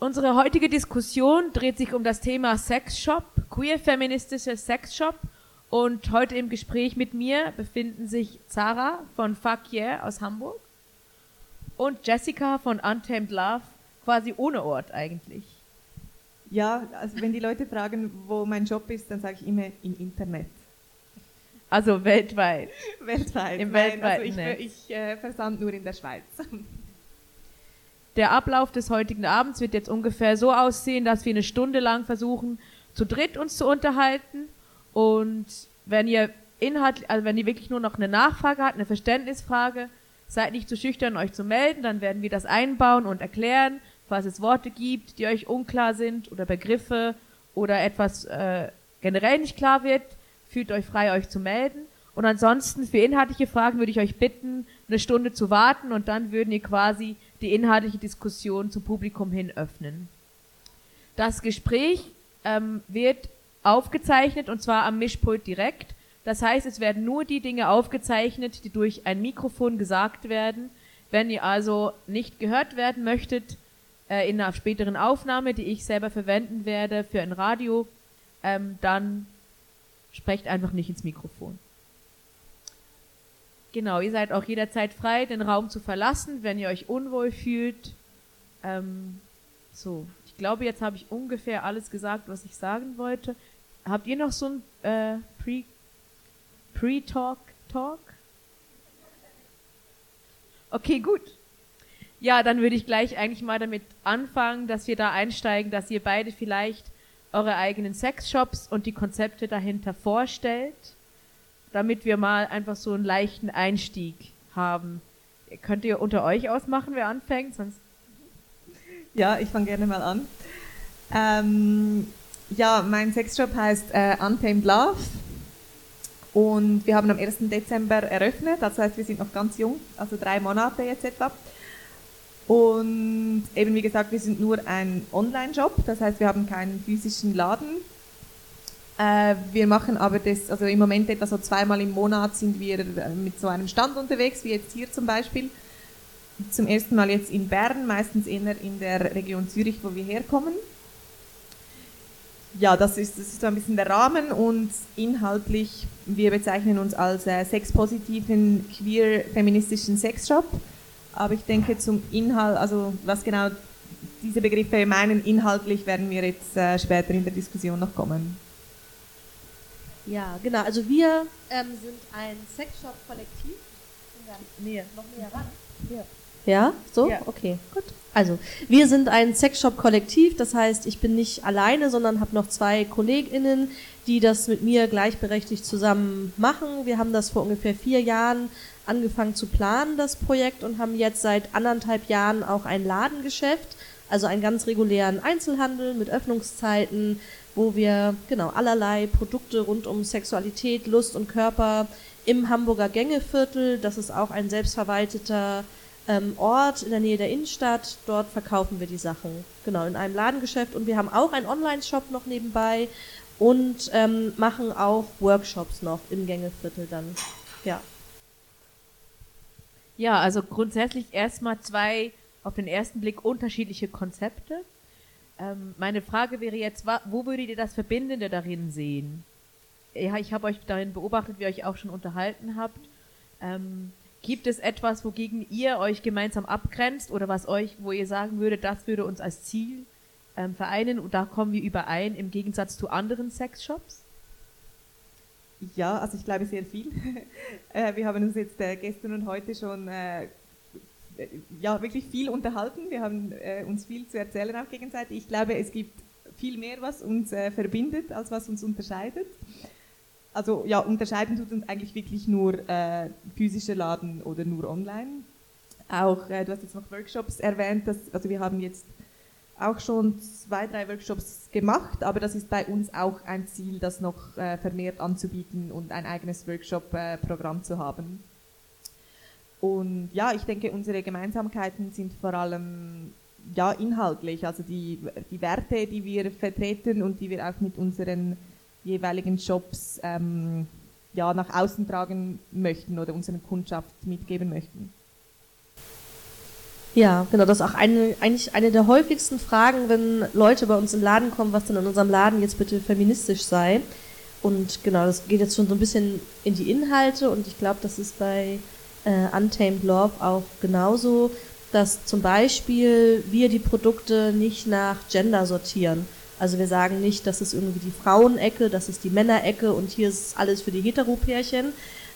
Unsere heutige Diskussion dreht sich um das Thema Sexshop, queer-feministischer Sexshop. Und heute im Gespräch mit mir befinden sich Zara von Fuck Yeah aus Hamburg und Jessica von Untamed Love, quasi ohne Ort eigentlich. Ja, also wenn die Leute fragen, wo mein Job ist, dann sage ich immer im Internet. Also weltweit. weltweit. Im Nein, weltweiten also ich, ich äh, versand nur in der Schweiz. Der Ablauf des heutigen Abends wird jetzt ungefähr so aussehen, dass wir eine Stunde lang versuchen, zu dritt uns zu unterhalten. Und wenn ihr Inhalt, also wenn ihr wirklich nur noch eine Nachfrage habt, eine Verständnisfrage, seid nicht zu schüchtern, euch zu melden, dann werden wir das einbauen und erklären, falls es Worte gibt, die euch unklar sind oder Begriffe oder etwas äh, generell nicht klar wird, fühlt euch frei, euch zu melden. Und ansonsten für inhaltliche Fragen würde ich euch bitten, eine Stunde zu warten und dann würden ihr quasi die inhaltliche Diskussion zum Publikum hin öffnen. Das Gespräch ähm, wird aufgezeichnet und zwar am Mischpult direkt. Das heißt, es werden nur die Dinge aufgezeichnet, die durch ein Mikrofon gesagt werden. Wenn ihr also nicht gehört werden möchtet äh, in einer späteren Aufnahme, die ich selber verwenden werde für ein Radio, ähm, dann sprecht einfach nicht ins Mikrofon. Genau, ihr seid auch jederzeit frei, den Raum zu verlassen, wenn ihr euch unwohl fühlt. Ähm, so, ich glaube, jetzt habe ich ungefähr alles gesagt, was ich sagen wollte. Habt ihr noch so ein äh, Pre- Pre-Talk Talk? Okay, gut. Ja, dann würde ich gleich eigentlich mal damit anfangen, dass wir da einsteigen, dass ihr beide vielleicht eure eigenen Sexshops und die Konzepte dahinter vorstellt damit wir mal einfach so einen leichten Einstieg haben. Könnt ihr unter euch ausmachen, wer anfängt? Sonst ja, ich fange gerne mal an. Ähm, ja, mein Sexshop heißt äh, Untamed Love und wir haben am 1. Dezember eröffnet, das heißt, wir sind noch ganz jung, also drei Monate jetzt etwa. Und eben wie gesagt, wir sind nur ein Online-Shop, das heißt, wir haben keinen physischen Laden, äh, wir machen aber das, also im Moment etwa so zweimal im Monat sind wir äh, mit so einem Stand unterwegs, wie jetzt hier zum Beispiel. Zum ersten Mal jetzt in Bern, meistens eher in der Region Zürich, wo wir herkommen. Ja, das ist, das ist so ein bisschen der Rahmen und inhaltlich, wir bezeichnen uns als äh, sexpositiven, queer-feministischen Sexshop. Aber ich denke zum Inhalt, also was genau diese Begriffe meinen, inhaltlich werden wir jetzt äh, später in der Diskussion noch kommen. Ja, genau. Also wir ähm, sind ein Sexshop-Kollektiv. Näher, noch näher ran. Ja. Ja, so? Ja. Okay, gut. Also, wir sind ein Sexshop-Kollektiv, das heißt, ich bin nicht alleine, sondern habe noch zwei KollegInnen, die das mit mir gleichberechtigt zusammen machen. Wir haben das vor ungefähr vier Jahren angefangen zu planen, das Projekt, und haben jetzt seit anderthalb Jahren auch ein Ladengeschäft, also einen ganz regulären Einzelhandel mit Öffnungszeiten, wo wir genau allerlei Produkte rund um Sexualität, Lust und Körper im Hamburger Gängeviertel, das ist auch ein selbstverwalteter ähm, Ort in der Nähe der Innenstadt, dort verkaufen wir die Sachen. Genau, in einem Ladengeschäft und wir haben auch einen Online-Shop noch nebenbei und ähm, machen auch Workshops noch im Gängeviertel dann. Ja. Ja, also grundsätzlich erstmal zwei auf den ersten Blick unterschiedliche Konzepte. Ähm, meine Frage wäre jetzt, wo würdet ihr das Verbindende darin sehen? Ja, ich habe euch darin beobachtet, wie ihr euch auch schon unterhalten habt. Ähm, gibt es etwas, wogegen ihr euch gemeinsam abgrenzt oder was euch, wo ihr sagen würdet, das würde uns als Ziel ähm, vereinen und da kommen wir überein im Gegensatz zu anderen Sexshops? Ja, also ich glaube sehr viel. äh, wir haben uns jetzt äh, gestern und heute schon äh, ja, wirklich viel unterhalten. Wir haben äh, uns viel zu erzählen auch gegenseitig. Ich glaube, es gibt viel mehr, was uns äh, verbindet, als was uns unterscheidet. Also ja, unterscheiden tut uns eigentlich wirklich nur äh, physischer Laden oder nur online. Auch, äh, du hast jetzt noch Workshops erwähnt, dass, also wir haben jetzt auch schon zwei, drei Workshops gemacht, aber das ist bei uns auch ein Ziel, das noch äh, vermehrt anzubieten und ein eigenes Workshop-Programm zu haben. Und ja, ich denke, unsere Gemeinsamkeiten sind vor allem ja, inhaltlich, also die, die Werte, die wir vertreten und die wir auch mit unseren jeweiligen Jobs ähm, ja, nach außen tragen möchten oder unseren Kundschaft mitgeben möchten. Ja, genau, das ist auch eine, eigentlich eine der häufigsten Fragen, wenn Leute bei uns im Laden kommen, was denn in unserem Laden jetzt bitte feministisch sei. Und genau, das geht jetzt schon so ein bisschen in die Inhalte und ich glaube, das ist bei äh, Untamed Love auch genauso, dass zum Beispiel wir die Produkte nicht nach Gender sortieren. Also wir sagen nicht, das ist irgendwie die Frauenecke, das ist die Männerecke und hier ist alles für die Heteropärchen,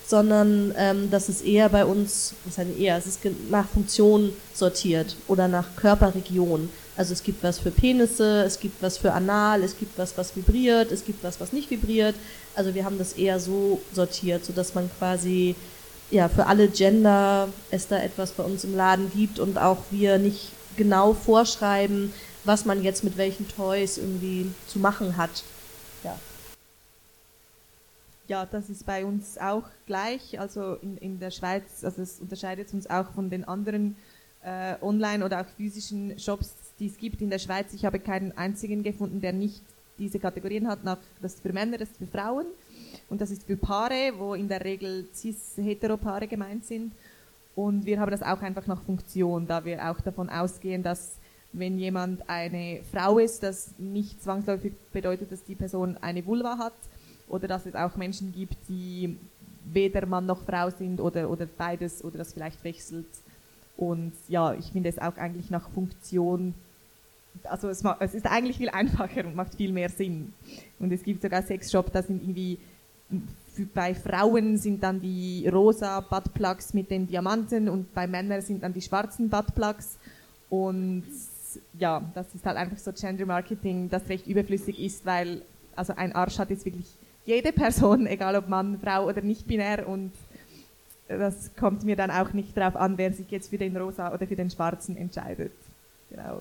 sondern ähm, das ist eher bei uns, was heißt eher, es ist nach Funktion sortiert oder nach Körperregion. Also es gibt was für Penisse, es gibt was für Anal, es gibt was, was vibriert, es gibt was, was nicht vibriert. Also wir haben das eher so sortiert, sodass man quasi ja für alle Gender es da etwas bei uns im Laden gibt und auch wir nicht genau vorschreiben, was man jetzt mit welchen Toys irgendwie zu machen hat. Ja. Ja, das ist bei uns auch gleich. Also in, in der Schweiz, also es unterscheidet uns auch von den anderen äh, online- oder auch physischen Shops, die es gibt in der Schweiz. Ich habe keinen einzigen gefunden, der nicht diese Kategorien hat. Nach, das für Männer, das für Frauen und das ist für Paare, wo in der Regel cis-heteropaare gemeint sind. Und wir haben das auch einfach nach Funktion, da wir auch davon ausgehen, dass wenn jemand eine Frau ist, das nicht zwangsläufig bedeutet, dass die Person eine Vulva hat oder dass es auch Menschen gibt, die weder Mann noch Frau sind oder, oder beides oder das vielleicht wechselt. Und ja, ich finde es auch eigentlich nach Funktion, also es, es, ist eigentlich viel einfacher und macht viel mehr Sinn. Und es gibt sogar Sexshop, da sind irgendwie, bei Frauen sind dann die rosa Buttplugs mit den Diamanten und bei Männern sind dann die schwarzen Buttplugs. Und ja, das ist halt einfach so Gender Marketing, das recht überflüssig ist, weil also ein Arsch hat jetzt wirklich jede Person, egal ob Mann, Frau oder nicht binär und das kommt mir dann auch nicht darauf an, wer sich jetzt für den rosa oder für den schwarzen entscheidet. Genau.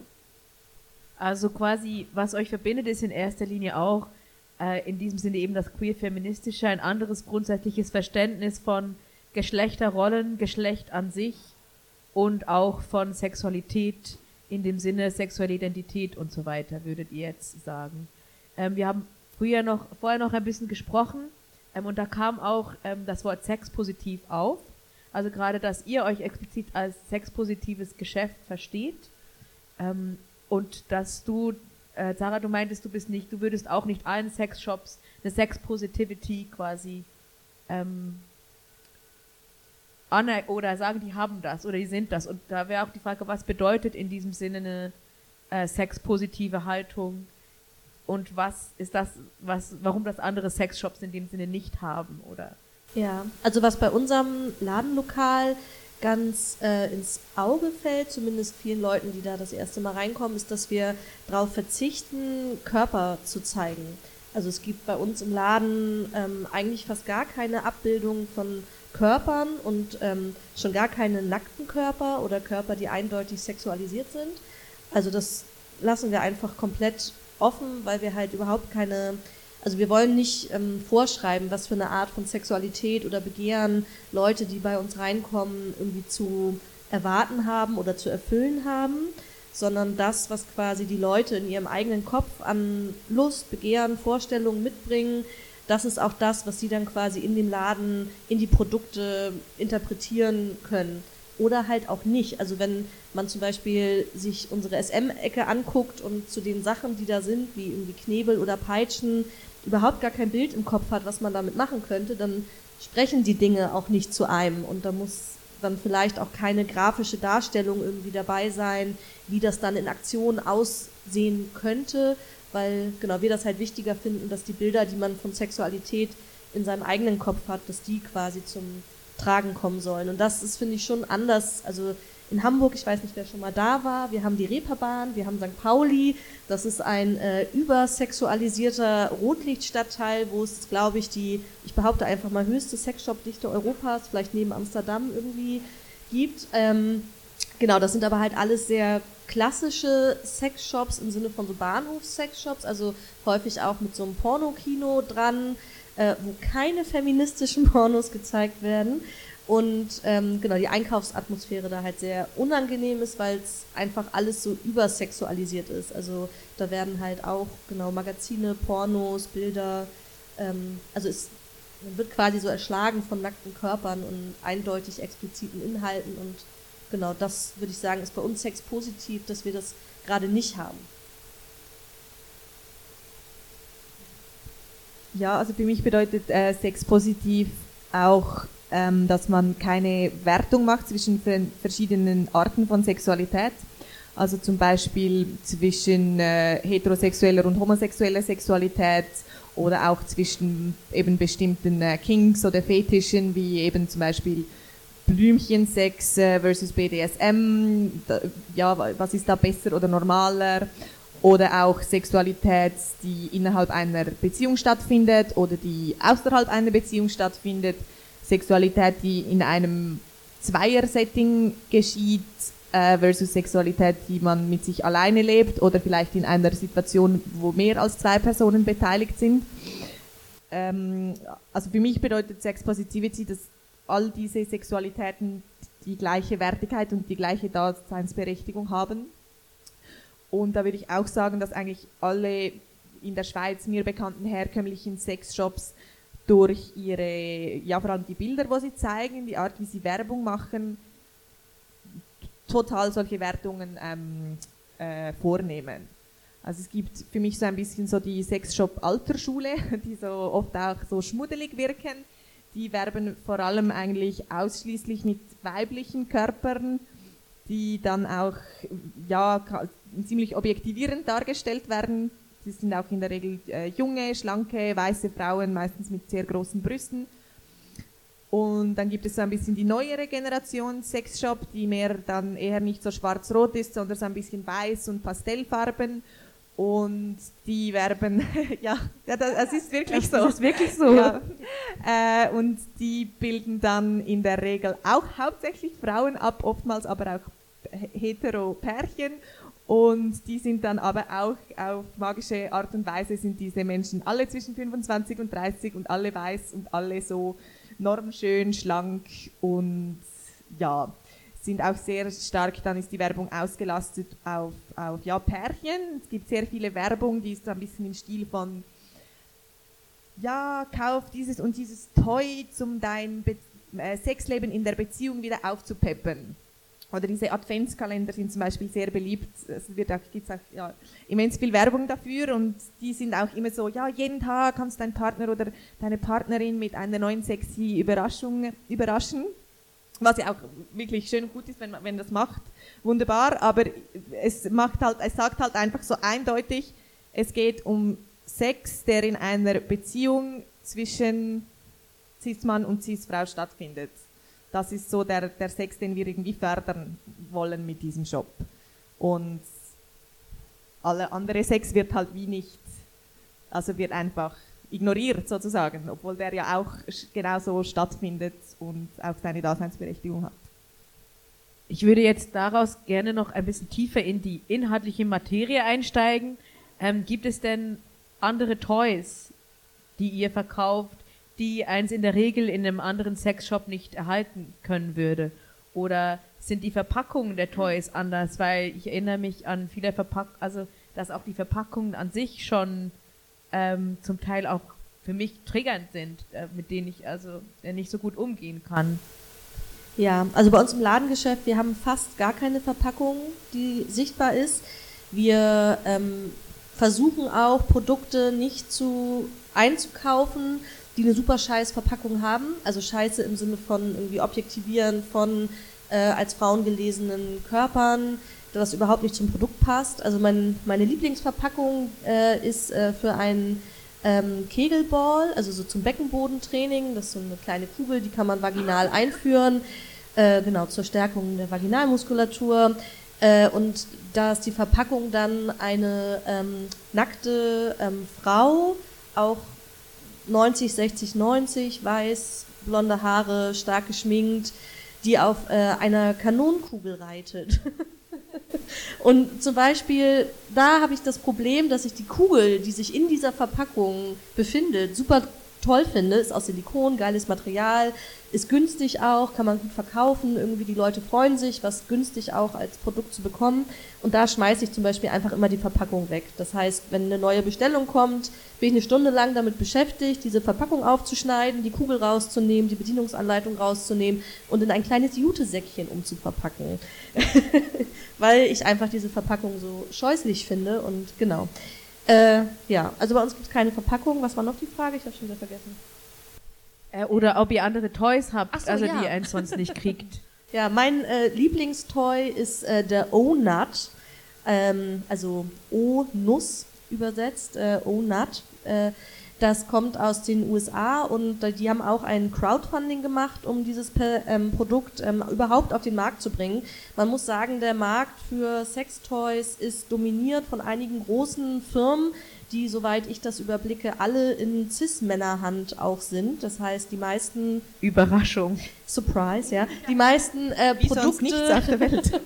Also quasi, was euch verbindet, ist in erster Linie auch äh, in diesem Sinne eben das queer-feministische, ein anderes grundsätzliches Verständnis von Geschlechterrollen, Geschlecht an sich und auch von Sexualität in dem Sinne sexuelle Identität und so weiter, würdet ihr jetzt sagen. Ähm, wir haben früher noch, vorher noch ein bisschen gesprochen ähm, und da kam auch ähm, das Wort sexpositiv auf. Also gerade, dass ihr euch explizit als sexpositives Geschäft versteht ähm, und dass du, äh, Sarah, du meintest, du bist nicht, du würdest auch nicht allen Sexshops eine Sexpositivity quasi ähm, oder sagen, die haben das oder die sind das. Und da wäre auch die Frage, was bedeutet in diesem Sinne eine äh, sexpositive Haltung und was ist das, was, warum das andere Sexshops in dem Sinne nicht haben, oder? Ja, also was bei unserem Ladenlokal ganz äh, ins Auge fällt, zumindest vielen Leuten, die da das erste Mal reinkommen, ist, dass wir darauf verzichten, Körper zu zeigen. Also es gibt bei uns im Laden ähm, eigentlich fast gar keine Abbildung von Körpern und ähm, schon gar keine nackten Körper oder Körper, die eindeutig sexualisiert sind. Also das lassen wir einfach komplett offen, weil wir halt überhaupt keine, also wir wollen nicht ähm, vorschreiben, was für eine Art von Sexualität oder Begehren Leute, die bei uns reinkommen, irgendwie zu erwarten haben oder zu erfüllen haben, sondern das, was quasi die Leute in ihrem eigenen Kopf an Lust, Begehren, Vorstellungen mitbringen, das ist auch das, was sie dann quasi in dem Laden in die Produkte interpretieren können. Oder halt auch nicht. Also wenn man zum Beispiel sich unsere SM-Ecke anguckt und zu den Sachen, die da sind, wie irgendwie Knebel oder Peitschen, überhaupt gar kein Bild im Kopf hat, was man damit machen könnte, dann sprechen die Dinge auch nicht zu einem. Und da muss dann vielleicht auch keine grafische Darstellung irgendwie dabei sein, wie das dann in Aktion aussehen könnte, weil genau wir das halt wichtiger finden, dass die Bilder, die man von Sexualität in seinem eigenen Kopf hat, dass die quasi zum Tragen kommen sollen. Und das ist, finde ich, schon anders. Also in Hamburg, ich weiß nicht, wer schon mal da war, wir haben die Reeperbahn, wir haben St. Pauli, das ist ein äh, übersexualisierter Rotlichtstadtteil, wo es, glaube ich, die, ich behaupte einfach mal, höchste Sexshop-Dichte Europas, vielleicht neben Amsterdam irgendwie gibt. Ähm, genau, das sind aber halt alles sehr klassische Sexshops im Sinne von so Bahnhofs-Sexshops, also häufig auch mit so einem Pornokino dran, äh, wo keine feministischen Pornos gezeigt werden. Und ähm, genau, die Einkaufsatmosphäre da halt sehr unangenehm ist, weil es einfach alles so übersexualisiert ist. Also da werden halt auch genau Magazine, Pornos, Bilder, ähm, also es man wird quasi so erschlagen von nackten Körpern und eindeutig expliziten Inhalten und genau, das würde ich sagen, ist bei uns Sex positiv, dass wir das gerade nicht haben. Ja, also für mich bedeutet äh, Sex positiv auch, ähm, dass man keine Wertung macht zwischen verschiedenen Arten von Sexualität. Also zum Beispiel zwischen äh, heterosexueller und homosexueller Sexualität oder auch zwischen eben bestimmten äh, Kings oder Fetischen, wie eben zum Beispiel Blümchensex äh, versus BDSM, da, ja, was ist da besser oder normaler? Oder auch Sexualität, die innerhalb einer Beziehung stattfindet oder die außerhalb einer Beziehung stattfindet. Sexualität, die in einem Zweier-Setting geschieht äh, versus Sexualität, die man mit sich alleine lebt oder vielleicht in einer Situation, wo mehr als zwei Personen beteiligt sind. Ähm, also für mich bedeutet Sex Positivity, dass all diese Sexualitäten die gleiche Wertigkeit und die gleiche Daseinsberechtigung haben. Und da würde ich auch sagen, dass eigentlich alle in der Schweiz mir bekannten herkömmlichen Sexshops durch ihre, ja vor allem die Bilder, wo sie zeigen, die Art, wie sie Werbung machen, total solche Wertungen ähm, äh, vornehmen. Also es gibt für mich so ein bisschen so die Sexshop Altersschule, die so oft auch so schmuddelig wirken. Die werben vor allem eigentlich ausschließlich mit weiblichen Körpern, die dann auch ja ziemlich objektivierend dargestellt werden. Sie sind auch in der Regel äh, junge, schlanke, weiße Frauen, meistens mit sehr großen Brüsten und dann gibt es so ein bisschen die neuere Generation Sexshop, die mehr dann eher nicht so schwarz-rot ist, sondern so ein bisschen weiß und Pastellfarben. Und die werben, ja, ja, das ist wirklich so. Das ist wirklich so. Ja. Äh, und die bilden dann in der Regel auch hauptsächlich Frauen ab, oftmals aber auch hetero Pärchen. Und die sind dann aber auch auf magische Art und Weise sind diese Menschen alle zwischen 25 und 30 und alle weiß und alle so normschön, schlank und ja, sind auch sehr stark, dann ist die Werbung ausgelastet auf, auf ja, Pärchen. Es gibt sehr viele Werbung, die ist so ein bisschen im Stil von ja, kauf dieses und dieses Toy, um dein Be äh, Sexleben in der Beziehung wieder aufzupeppen. Oder diese Adventskalender sind zum Beispiel sehr beliebt. Es wird auch, gibt's auch ja, immens viel Werbung dafür und die sind auch immer so, ja, jeden Tag kannst du deinen Partner oder deine Partnerin mit einer neuen sexy Überraschung überraschen. Was ja auch wirklich schön und gut ist, wenn man wenn das macht. Wunderbar, aber es macht halt, es sagt halt einfach so eindeutig, es geht um Sex, der in einer Beziehung zwischen Cis-Mann und Cis-Frau stattfindet. Das ist so der, der Sex, den wir irgendwie fördern wollen mit diesem Shop. Und alle andere Sex wird halt wie nicht, also wird einfach ignoriert sozusagen, obwohl der ja auch genauso stattfindet und auch seine Daseinsberechtigung hat. Ich würde jetzt daraus gerne noch ein bisschen tiefer in die inhaltliche Materie einsteigen. Ähm, gibt es denn andere Toys, die ihr verkauft, die eins in der Regel in einem anderen Sexshop nicht erhalten können würde? Oder sind die Verpackungen der Toys anders? Weil ich erinnere mich an viele Verpackungen, also dass auch die Verpackungen an sich schon ähm, zum Teil auch für mich triggernd sind, äh, mit denen ich also äh, nicht so gut umgehen kann. Ja, also bei uns im Ladengeschäft, wir haben fast gar keine Verpackung, die sichtbar ist. Wir ähm, versuchen auch Produkte nicht zu einzukaufen, die eine super scheiß Verpackung haben. Also scheiße im Sinne von irgendwie Objektivieren von äh, als Frauen gelesenen Körpern, das überhaupt nicht zum Produkt passt. Also mein, meine Lieblingsverpackung äh, ist äh, für einen ähm, Kegelball, also so zum Beckenbodentraining. Das ist so eine kleine Kugel, die kann man vaginal einführen, äh, genau zur Stärkung der Vaginalmuskulatur. Äh, und da ist die Verpackung dann eine ähm, nackte ähm, Frau, auch 90, 60, 90, weiß, blonde Haare, stark geschminkt, die auf äh, einer Kanonenkugel reitet. Und zum Beispiel, da habe ich das Problem, dass ich die Kugel, die sich in dieser Verpackung befindet, super toll finde, ist aus Silikon, geiles Material, ist günstig auch, kann man gut verkaufen, irgendwie die Leute freuen sich, was günstig auch als Produkt zu bekommen. Und da schmeiße ich zum Beispiel einfach immer die Verpackung weg. Das heißt, wenn eine neue Bestellung kommt, bin ich eine Stunde lang damit beschäftigt, diese Verpackung aufzuschneiden, die Kugel rauszunehmen, die Bedienungsanleitung rauszunehmen und in ein kleines Jutesäckchen umzuverpacken. Weil ich einfach diese Verpackung so scheußlich finde und genau. Äh, ja, also bei uns gibt es keine Verpackung. Was war noch die Frage? Ich habe schon wieder vergessen. Äh, oder ob ihr andere Toys habt, so, also ja. die ihr sonst nicht kriegt. ja, mein äh, Lieblingstoy ist äh, der O-Nut, ähm, also O-Nuss übersetzt, äh, O-Nut. Das kommt aus den USA und die haben auch ein Crowdfunding gemacht, um dieses ähm, Produkt ähm, überhaupt auf den Markt zu bringen. Man muss sagen, der Markt für Sextoys ist dominiert von einigen großen Firmen, die, soweit ich das überblicke, alle in Cis-Männerhand auch sind. Das heißt, die meisten Überraschung, Surprise, ja, die meisten äh, Produkte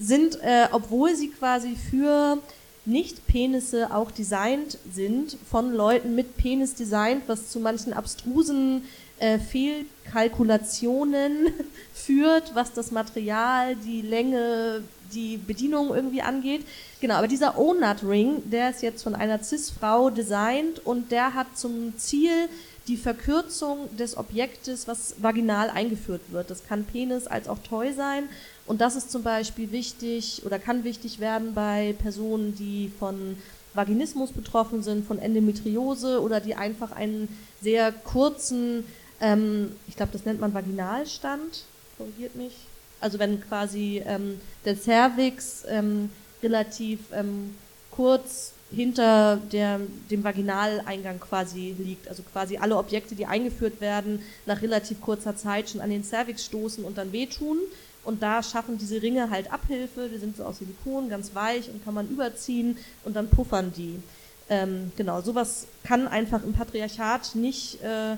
sind, äh, obwohl sie quasi für nicht-Penisse auch designt sind, von Leuten mit Penis designt, was zu manchen abstrusen äh, Fehlkalkulationen führt, was das Material, die Länge, die Bedienung irgendwie angeht. Genau, aber dieser O-Nut-Ring, der ist jetzt von einer Cis-Frau designt und der hat zum Ziel die Verkürzung des Objektes, was vaginal eingeführt wird. Das kann Penis als auch Toy sein und das ist zum Beispiel wichtig oder kann wichtig werden bei Personen, die von Vaginismus betroffen sind, von Endometriose oder die einfach einen sehr kurzen, ähm, ich glaube, das nennt man Vaginalstand, korrigiert mich. Also wenn quasi ähm, der Cervix ähm, relativ ähm, kurz hinter der, dem Vaginaleingang quasi liegt. Also quasi alle Objekte, die eingeführt werden, nach relativ kurzer Zeit schon an den Cervix stoßen und dann wehtun. Und da schaffen diese Ringe halt Abhilfe, die sind so aus Silikon, ganz weich und kann man überziehen und dann puffern die. Ähm, genau, sowas kann einfach im Patriarchat nicht äh,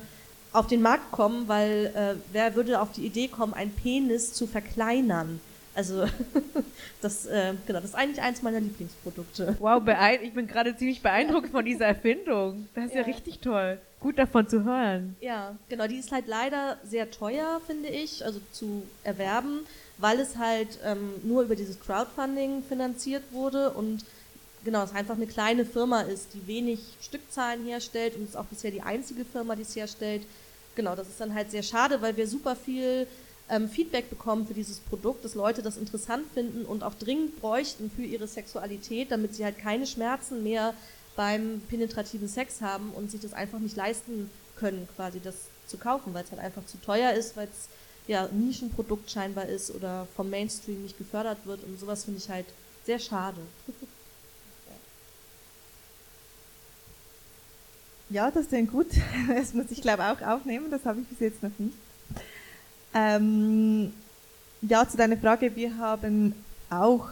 auf den Markt kommen, weil äh, wer würde auf die Idee kommen, einen Penis zu verkleinern? Also das, äh, genau, das ist eigentlich eins meiner Lieblingsprodukte. Wow, ich bin gerade ziemlich beeindruckt von dieser Erfindung. Das ist ja. ja richtig toll. Gut davon zu hören. Ja, genau, die ist halt leider sehr teuer, finde ich, also zu erwerben weil es halt ähm, nur über dieses Crowdfunding finanziert wurde und genau, es einfach eine kleine Firma ist, die wenig Stückzahlen herstellt und es ist auch bisher die einzige Firma, die es herstellt. Genau, das ist dann halt sehr schade, weil wir super viel ähm, Feedback bekommen für dieses Produkt, dass Leute das interessant finden und auch dringend bräuchten für ihre Sexualität, damit sie halt keine Schmerzen mehr beim penetrativen Sex haben und sich das einfach nicht leisten können, quasi das zu kaufen, weil es halt einfach zu teuer ist, weil es ja, Nischenprodukt scheinbar ist oder vom Mainstream nicht gefördert wird und sowas finde ich halt sehr schade. Ja, das klingt gut. Das muss ich glaube auch aufnehmen, das habe ich bis jetzt noch nicht. Ähm, ja, zu deiner Frage, wir haben auch,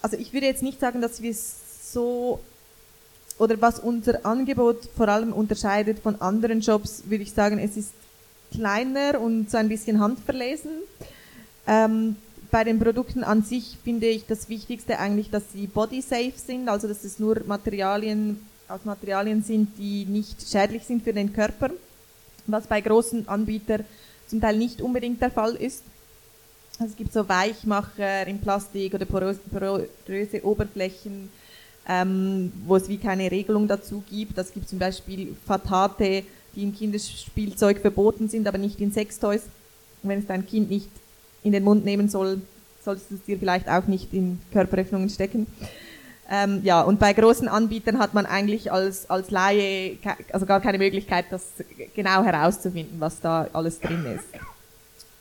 also ich würde jetzt nicht sagen, dass wir so, oder was unser Angebot vor allem unterscheidet von anderen Jobs, würde ich sagen, es ist kleiner und so ein bisschen handverlesen. Ähm, bei den Produkten an sich finde ich das Wichtigste eigentlich, dass sie body safe sind, also dass es nur Materialien aus Materialien sind, die nicht schädlich sind für den Körper, was bei großen Anbietern zum Teil nicht unbedingt der Fall ist. Also es gibt so Weichmacher in Plastik oder poröse, poröse Oberflächen, ähm, wo es wie keine Regelung dazu gibt. Das gibt zum Beispiel Fatate, die im Kinderspielzeug verboten sind, aber nicht in Sextoys. Und wenn es dein Kind nicht in den Mund nehmen soll, solltest du es dir vielleicht auch nicht in Körperöffnungen stecken. Ähm, ja, und bei großen Anbietern hat man eigentlich als, als Laie also gar keine Möglichkeit, das genau herauszufinden, was da alles drin ist.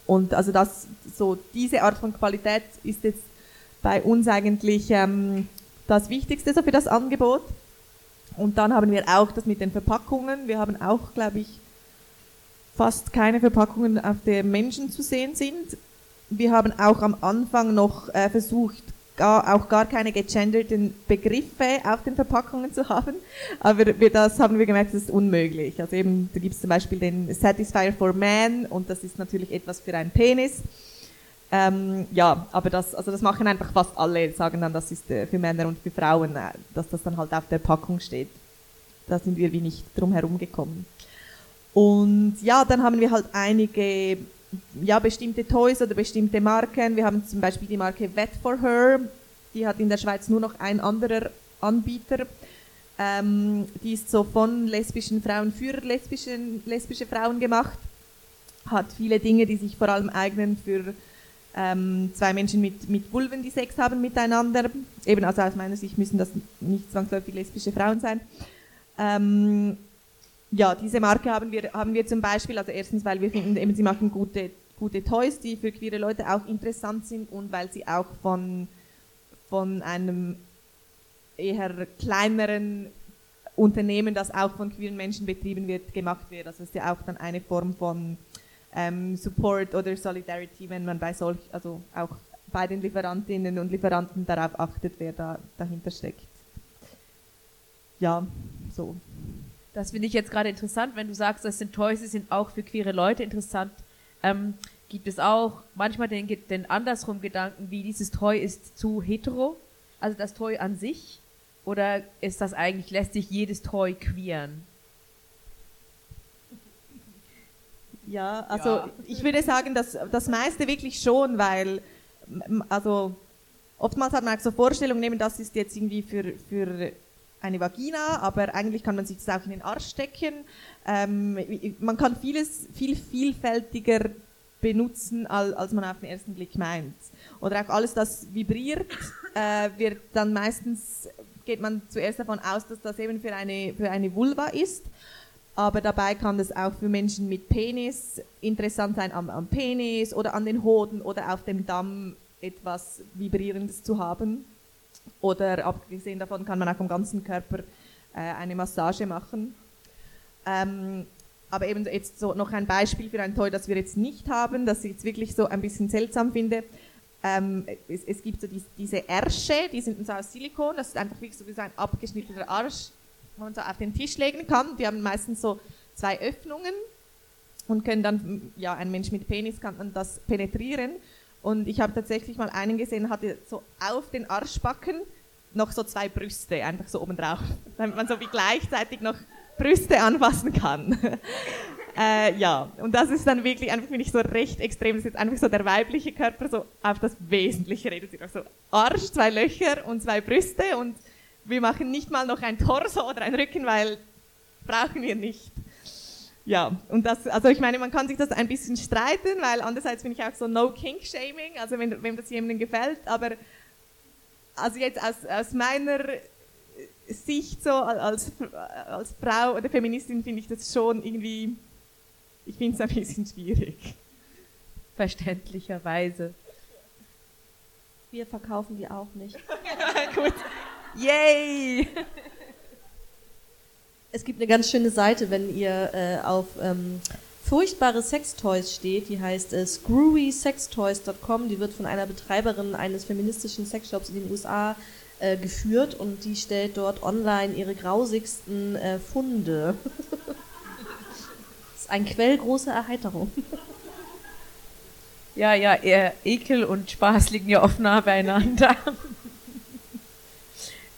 Und also das, so diese Art von Qualität ist jetzt bei uns eigentlich ähm, das Wichtigste so für das Angebot. Und dann haben wir auch das mit den Verpackungen. Wir haben auch, glaube ich, fast keine Verpackungen, auf der Menschen zu sehen sind. Wir haben auch am Anfang noch äh, versucht, gar, auch gar keine gegenderten Begriffe auf den Verpackungen zu haben. Aber wir, das haben wir gemerkt, das ist unmöglich. Also eben, da gibt es zum Beispiel den Satisfier for Man und das ist natürlich etwas für einen Penis. Ähm, ja, aber das, also das machen einfach fast alle, sagen dann, das ist äh, für Männer und für Frauen, äh, dass das dann halt auf der Packung steht. da sind wir wie nicht drum herum gekommen. Und ja, dann haben wir halt einige ja, bestimmte Toys oder bestimmte Marken. Wir haben zum Beispiel die Marke Vet for Her, die hat in der Schweiz nur noch ein anderer Anbieter. Ähm, die ist so von lesbischen Frauen für lesbischen, lesbische Frauen gemacht, hat viele Dinge, die sich vor allem eignen für ähm, zwei Menschen mit, mit Vulven, die Sex haben miteinander. Eben, also aus meiner Sicht müssen das nicht zwangsläufig lesbische Frauen sein. Ähm, ja, diese Marke haben wir, haben wir zum Beispiel, also erstens, weil wir finden, eben, sie machen gute, gute Toys, die für queere Leute auch interessant sind und weil sie auch von, von einem eher kleineren Unternehmen, das auch von queeren Menschen betrieben wird, gemacht wird. Also es ist ja auch dann eine Form von ähm, Support oder Solidarity, wenn man bei solch, also auch bei den Lieferantinnen und Lieferanten darauf achtet, wer da dahinter steckt. Ja, so. Das finde ich jetzt gerade interessant, wenn du sagst, das sind Toys, die sind auch für queere Leute interessant. Ähm, gibt es auch manchmal den, den andersrum Gedanken, wie dieses Toy ist zu hetero, also das Toy an sich, oder ist das eigentlich, lässt sich jedes Toy queeren? Ja, also ja. ich würde sagen, dass das meiste wirklich schon, weil also oftmals hat man auch so Vorstellungen, nehmen, das ist jetzt irgendwie für, für eine Vagina, aber eigentlich kann man sich das auch in den Arsch stecken. Ähm, man kann vieles viel vielfältiger benutzen, als, als man auf den ersten Blick meint. Oder auch alles, das vibriert, äh, wird dann meistens, geht man zuerst davon aus, dass das eben für eine, für eine Vulva ist. Aber dabei kann das auch für Menschen mit Penis interessant sein, am, am Penis oder an den Hoden oder auf dem Damm etwas Vibrierendes zu haben. Oder abgesehen davon kann man auch am ganzen Körper äh, eine Massage machen. Ähm, aber eben jetzt so noch ein Beispiel für ein Toy, das wir jetzt nicht haben, das ich jetzt wirklich so ein bisschen seltsam finde. Ähm, es, es, gibt so die, diese Ärsche, die sind so aus Silikon, das ist einfach wie so ein abgeschnittener Arsch, man so auf den Tisch legen kann. Die haben meistens so zwei Öffnungen und können dann, ja, ein Mensch mit Penis kann dann das penetrieren. Und ich habe tatsächlich mal einen gesehen, hatte so auf den Arschbacken noch so zwei Brüste, einfach so oben drauf, damit man so wie gleichzeitig noch Brüste anfassen kann. äh, ja, und das ist dann wirklich einfach, finde ich, so recht extrem. Das ist jetzt einfach so der weibliche Körper so auf das Wesentliche reduziert. Also Arsch, zwei Löcher und zwei Brüste und wir machen nicht mal noch ein Torso oder ein Rücken, weil brauchen wir nicht. Ja, und das, also ich meine, man kann sich das ein bisschen streiten, weil andererseits bin ich auch so no kink shaming, also wenn, wenn das jemandem gefällt, aber also jetzt aus, aus meiner Sicht so als, als Frau oder Feministin finde ich das schon irgendwie, ich finde es ein bisschen schwierig. Verständlicherweise. Wir verkaufen die auch nicht. Gut. Yay! Es gibt eine ganz schöne Seite, wenn ihr äh, auf ähm, furchtbare Sextoys steht, die heißt äh, screwysextoys.com, die wird von einer Betreiberin eines feministischen Sexshops in den USA äh, geführt und die stellt dort online ihre grausigsten äh, Funde. das ist ein Quell großer Erheiterung. Ja, ja, Ekel und Spaß liegen ja oft nah beieinander.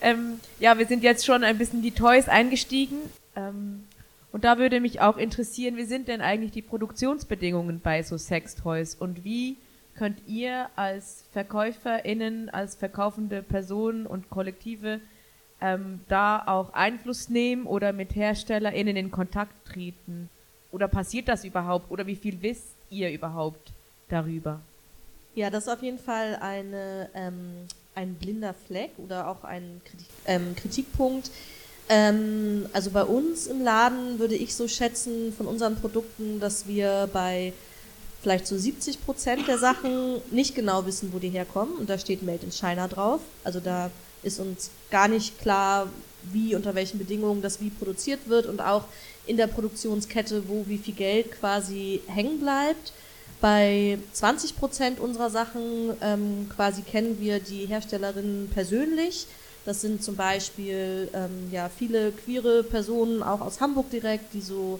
Ähm, ja, wir sind jetzt schon ein bisschen die Toys eingestiegen. Ähm, und da würde mich auch interessieren, wie sind denn eigentlich die Produktionsbedingungen bei so Sextoys und wie könnt ihr als VerkäuferInnen, als verkaufende Personen und Kollektive ähm, da auch Einfluss nehmen oder mit HerstellerInnen in Kontakt treten? Oder passiert das überhaupt? Oder wie viel wisst ihr überhaupt darüber? Ja, das ist auf jeden Fall eine ähm, ein blinder Fleck oder auch ein Kritik, ähm, Kritikpunkt. Ähm, also bei uns im Laden würde ich so schätzen von unseren Produkten, dass wir bei vielleicht so 70 Prozent der Sachen nicht genau wissen, wo die herkommen. Und da steht Made in China drauf. Also da ist uns gar nicht klar, wie, unter welchen Bedingungen das wie produziert wird und auch in der Produktionskette, wo wie viel Geld quasi hängen bleibt. Bei 20 Prozent unserer Sachen ähm, quasi kennen wir die Herstellerinnen persönlich. Das sind zum Beispiel ähm, ja, viele queere Personen, auch aus Hamburg direkt, die so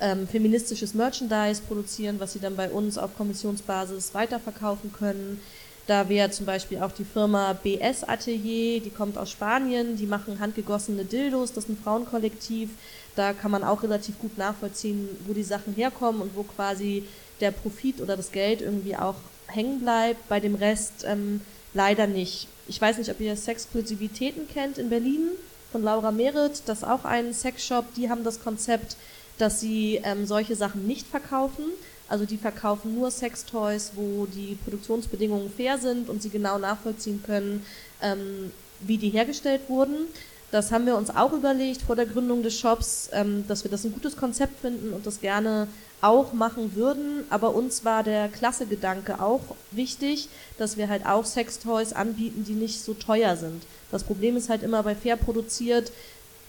ähm, feministisches Merchandise produzieren, was sie dann bei uns auf Kommissionsbasis weiterverkaufen können. Da wäre zum Beispiel auch die Firma BS Atelier, die kommt aus Spanien, die machen handgegossene Dildos, das ist ein Frauenkollektiv. Da kann man auch relativ gut nachvollziehen, wo die Sachen herkommen und wo quasi der Profit oder das Geld irgendwie auch hängen bleibt. Bei dem Rest ähm, leider nicht. Ich weiß nicht, ob ihr Sexklusivitäten kennt in Berlin von Laura Merit. Das ist auch ein Sexshop. Die haben das Konzept, dass sie ähm, solche Sachen nicht verkaufen, also die verkaufen nur Sextoys, wo die Produktionsbedingungen fair sind und sie genau nachvollziehen können, ähm, wie die hergestellt wurden. Das haben wir uns auch überlegt vor der Gründung des Shops, ähm, dass wir das ein gutes Konzept finden und das gerne auch machen würden. Aber uns war der Klassegedanke auch wichtig, dass wir halt auch Sextoys anbieten, die nicht so teuer sind. Das Problem ist halt immer bei fair produziert,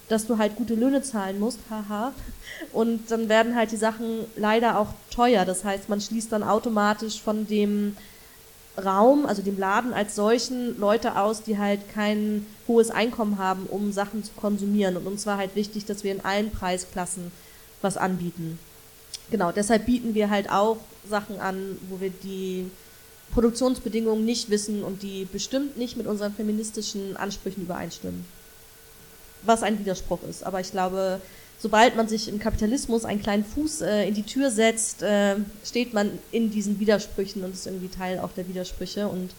dass du halt gute Löhne zahlen musst, haha. Und dann werden halt die Sachen leider auch teuer. Das heißt, man schließt dann automatisch von dem Raum, also dem Laden als solchen, Leute aus, die halt kein hohes Einkommen haben, um Sachen zu konsumieren. Und uns war halt wichtig, dass wir in allen Preisklassen was anbieten. Genau, deshalb bieten wir halt auch Sachen an, wo wir die Produktionsbedingungen nicht wissen und die bestimmt nicht mit unseren feministischen Ansprüchen übereinstimmen was ein Widerspruch ist. Aber ich glaube, sobald man sich im Kapitalismus einen kleinen Fuß äh, in die Tür setzt, äh, steht man in diesen Widersprüchen und ist irgendwie Teil auch der Widersprüche und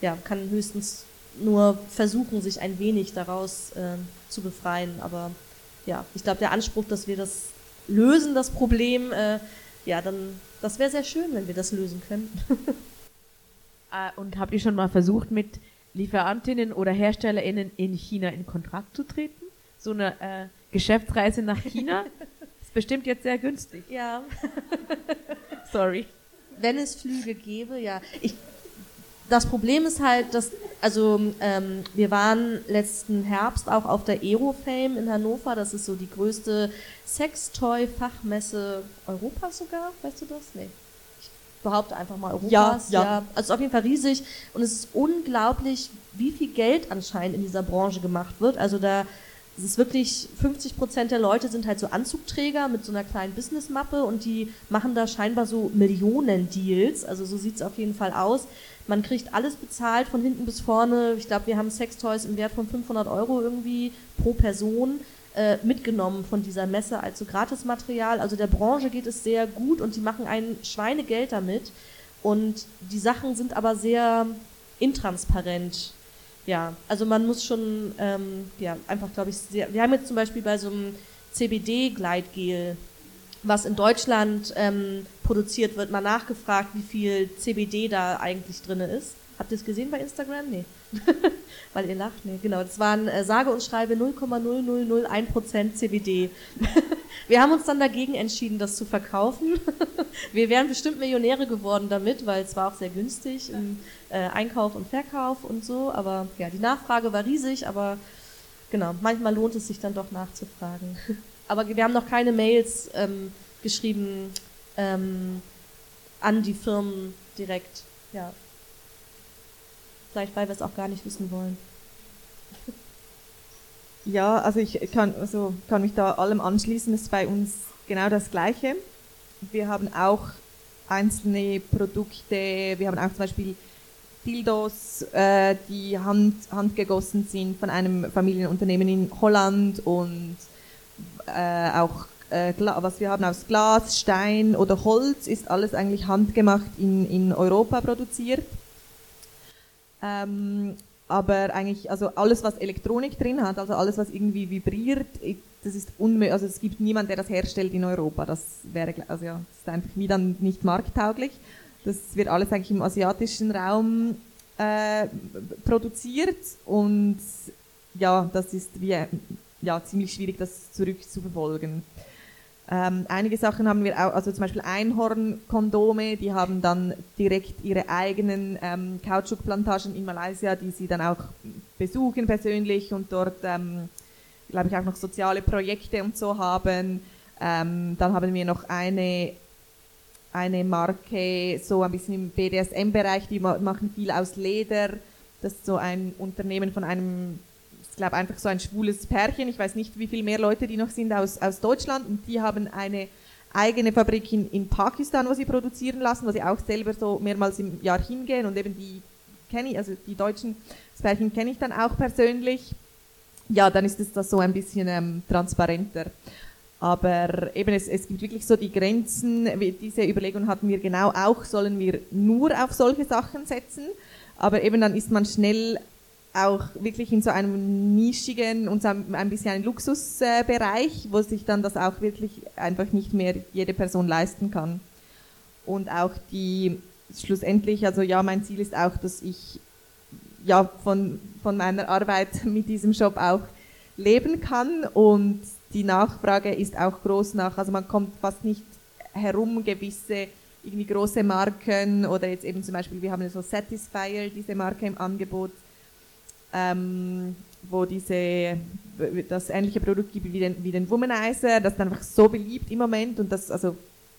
ja, kann höchstens nur versuchen, sich ein wenig daraus äh, zu befreien. Aber ja, ich glaube, der Anspruch, dass wir das lösen, das Problem, äh, ja, dann, das wäre sehr schön, wenn wir das lösen könnten. Ah, und habt ihr schon mal versucht, mit Lieferantinnen oder HerstellerInnen in China in Kontakt zu treten? so eine äh, Geschäftsreise nach China. ist bestimmt jetzt sehr günstig. Ja. Sorry. Wenn es Flüge gäbe, ja. Ich, das Problem ist halt, dass, also ähm, wir waren letzten Herbst auch auf der Aerofame in Hannover. Das ist so die größte Sextoy-Fachmesse Europas sogar. Weißt du das? Nee. Ich behaupte einfach mal Europas. Ja, ja. ja. Also auf jeden Fall riesig. Und es ist unglaublich, wie viel Geld anscheinend in dieser Branche gemacht wird. Also da es ist wirklich, 50 Prozent der Leute sind halt so Anzugträger mit so einer kleinen Businessmappe und die machen da scheinbar so Millionen-Deals. Also so sieht es auf jeden Fall aus. Man kriegt alles bezahlt von hinten bis vorne. Ich glaube, wir haben Sextoys im Wert von 500 Euro irgendwie pro Person äh, mitgenommen von dieser Messe als so Gratismaterial. Also der Branche geht es sehr gut und die machen ein Schweinegeld damit. Und die Sachen sind aber sehr intransparent ja, also man muss schon, ähm, ja, einfach glaube ich, sehr, wir haben jetzt zum Beispiel bei so einem CBD-Gleitgel, was in Deutschland ähm, produziert wird, mal nachgefragt, wie viel CBD da eigentlich drin ist. Habt ihr es gesehen bei Instagram? Nee. Weil ihr lacht? Nee, genau. Das waren äh, sage und schreibe 0,0001% CBD. Wir haben uns dann dagegen entschieden, das zu verkaufen. Wir wären bestimmt Millionäre geworden damit, weil es war auch sehr günstig im äh, Einkauf und Verkauf und so. Aber ja, die Nachfrage war riesig, aber genau, manchmal lohnt es sich dann doch nachzufragen. Aber wir haben noch keine Mails ähm, geschrieben ähm, an die Firmen direkt. Ja. Vielleicht, weil wir es auch gar nicht wissen wollen. Ja, also ich kann, also kann mich da allem anschließen, das ist bei uns genau das Gleiche. Wir haben auch einzelne Produkte, wir haben auch zum Beispiel Dildos, äh, die hand, handgegossen sind von einem Familienunternehmen in Holland und äh, auch äh, was wir haben aus Glas, Stein oder Holz ist alles eigentlich handgemacht in, in Europa produziert. Ähm, aber eigentlich, also alles, was Elektronik drin hat, also alles, was irgendwie vibriert, das ist unmöglich, also es gibt niemanden, der das herstellt in Europa. Das wäre, also ja, das ist einfach wie dann nicht markttauglich. Das wird alles eigentlich im asiatischen Raum äh, produziert und ja, das ist wie, ja, ziemlich schwierig, das zurückzuverfolgen. Ähm, einige Sachen haben wir auch, also zum Beispiel Einhornkondome, die haben dann direkt ihre eigenen ähm, Kautschukplantagen in Malaysia, die sie dann auch besuchen persönlich und dort, ähm, glaube ich, auch noch soziale Projekte und so haben. Ähm, dann haben wir noch eine, eine Marke, so ein bisschen im BDSM-Bereich, die machen viel aus Leder. Das ist so ein Unternehmen von einem ich glaube einfach so ein schwules Pärchen, ich weiß nicht, wie viel mehr Leute die noch sind aus, aus Deutschland und die haben eine eigene Fabrik in, in Pakistan, wo sie produzieren lassen, wo sie auch selber so mehrmals im Jahr hingehen und eben die kenne ich, also die deutschen Pärchen kenne ich dann auch persönlich. Ja, dann ist es das so ein bisschen ähm, transparenter. Aber eben, es, es gibt wirklich so die Grenzen. Diese Überlegung hatten wir genau auch, sollen wir nur auf solche Sachen setzen? Aber eben dann ist man schnell auch wirklich in so einem nischigen und so ein bisschen ein Luxusbereich, wo sich dann das auch wirklich einfach nicht mehr jede Person leisten kann. Und auch die schlussendlich, also ja, mein Ziel ist auch, dass ich ja von, von meiner Arbeit mit diesem Shop auch leben kann und die Nachfrage ist auch groß nach, also man kommt fast nicht herum, gewisse irgendwie große Marken oder jetzt eben zum Beispiel, wir haben so Satisfier, diese Marke im Angebot, ähm, wo diese, das ähnliche Produkt gibt wie den, wie den Womanizer, das ist einfach so beliebt im Moment und das, also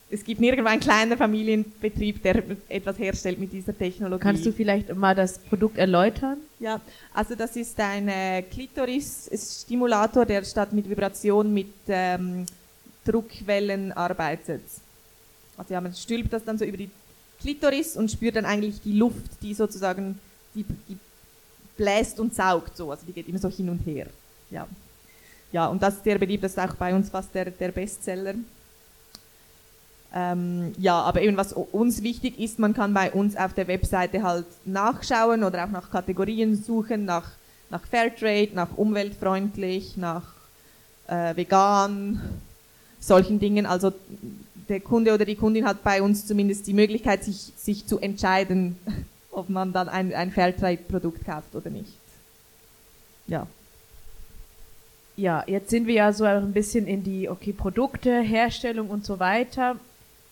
es gibt nirgendwo einen kleinen Familienbetrieb, der etwas herstellt mit dieser Technologie. Kannst du vielleicht mal das Produkt erläutern? Ja, also das ist ein äh, Klitoris-Stimulator, der statt mit Vibration mit ähm, Druckwellen arbeitet. Also ja, man stülpt das dann so über die Klitoris und spürt dann eigentlich die Luft, die sozusagen die, die bläst und saugt so, also die geht immer so hin und her. Ja, ja und das ist sehr beliebt, das ist auch bei uns fast der, der Bestseller. Ähm, ja, aber eben was uns wichtig ist, man kann bei uns auf der Webseite halt nachschauen oder auch nach Kategorien suchen, nach, nach Fairtrade, nach umweltfreundlich, nach äh, vegan, solchen Dingen. Also der Kunde oder die Kundin hat bei uns zumindest die Möglichkeit, sich, sich zu entscheiden, ob man dann ein, ein Fairtrade-Produkt kauft oder nicht. Ja. Ja, jetzt sind wir ja so ein bisschen in die, okay, Produkte, Herstellung und so weiter.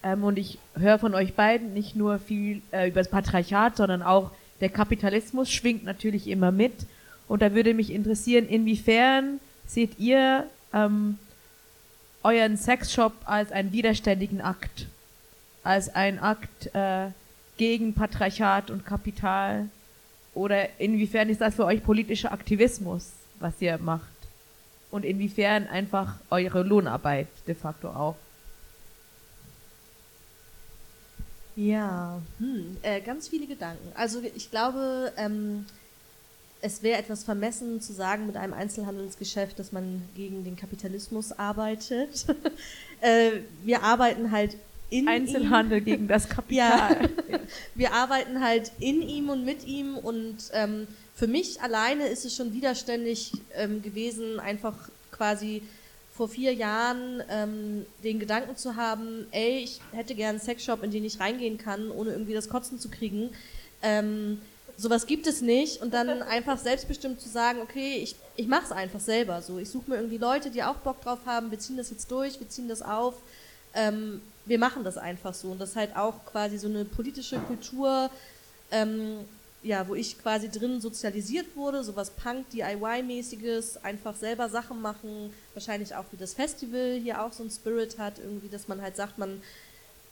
Ähm, und ich höre von euch beiden nicht nur viel äh, über das Patriarchat, sondern auch der Kapitalismus schwingt natürlich immer mit. Und da würde mich interessieren, inwiefern seht ihr ähm, euren Sexshop als einen widerständigen Akt? Als ein Akt äh, gegen Patriarchat und Kapital? Oder inwiefern ist das für euch politischer Aktivismus, was ihr macht? Und inwiefern einfach eure Lohnarbeit de facto auch? Ja, hm, äh, ganz viele Gedanken. Also ich glaube, ähm, es wäre etwas vermessen zu sagen mit einem Einzelhandelsgeschäft, dass man gegen den Kapitalismus arbeitet. äh, wir arbeiten halt in Einzelhandel ihm. gegen das Kapital. ja. Wir arbeiten halt in ihm und mit ihm und ähm, für mich alleine ist es schon widerständig ähm, gewesen, einfach quasi vor vier Jahren ähm, den Gedanken zu haben, ey, ich hätte gern einen Sexshop, in den ich reingehen kann, ohne irgendwie das Kotzen zu kriegen. Ähm, sowas gibt es nicht und dann einfach selbstbestimmt zu sagen, okay, ich, ich mache es einfach selber so. Ich suche mir irgendwie Leute, die auch Bock drauf haben, wir ziehen das jetzt durch, wir ziehen das auf. Ähm, wir machen das einfach so. Und das ist halt auch quasi so eine politische Kultur, ähm, ja, wo ich quasi drin sozialisiert wurde, sowas Punk-DIY-mäßiges, einfach selber Sachen machen, wahrscheinlich auch wie das Festival hier auch so ein Spirit hat, irgendwie, dass man halt sagt, man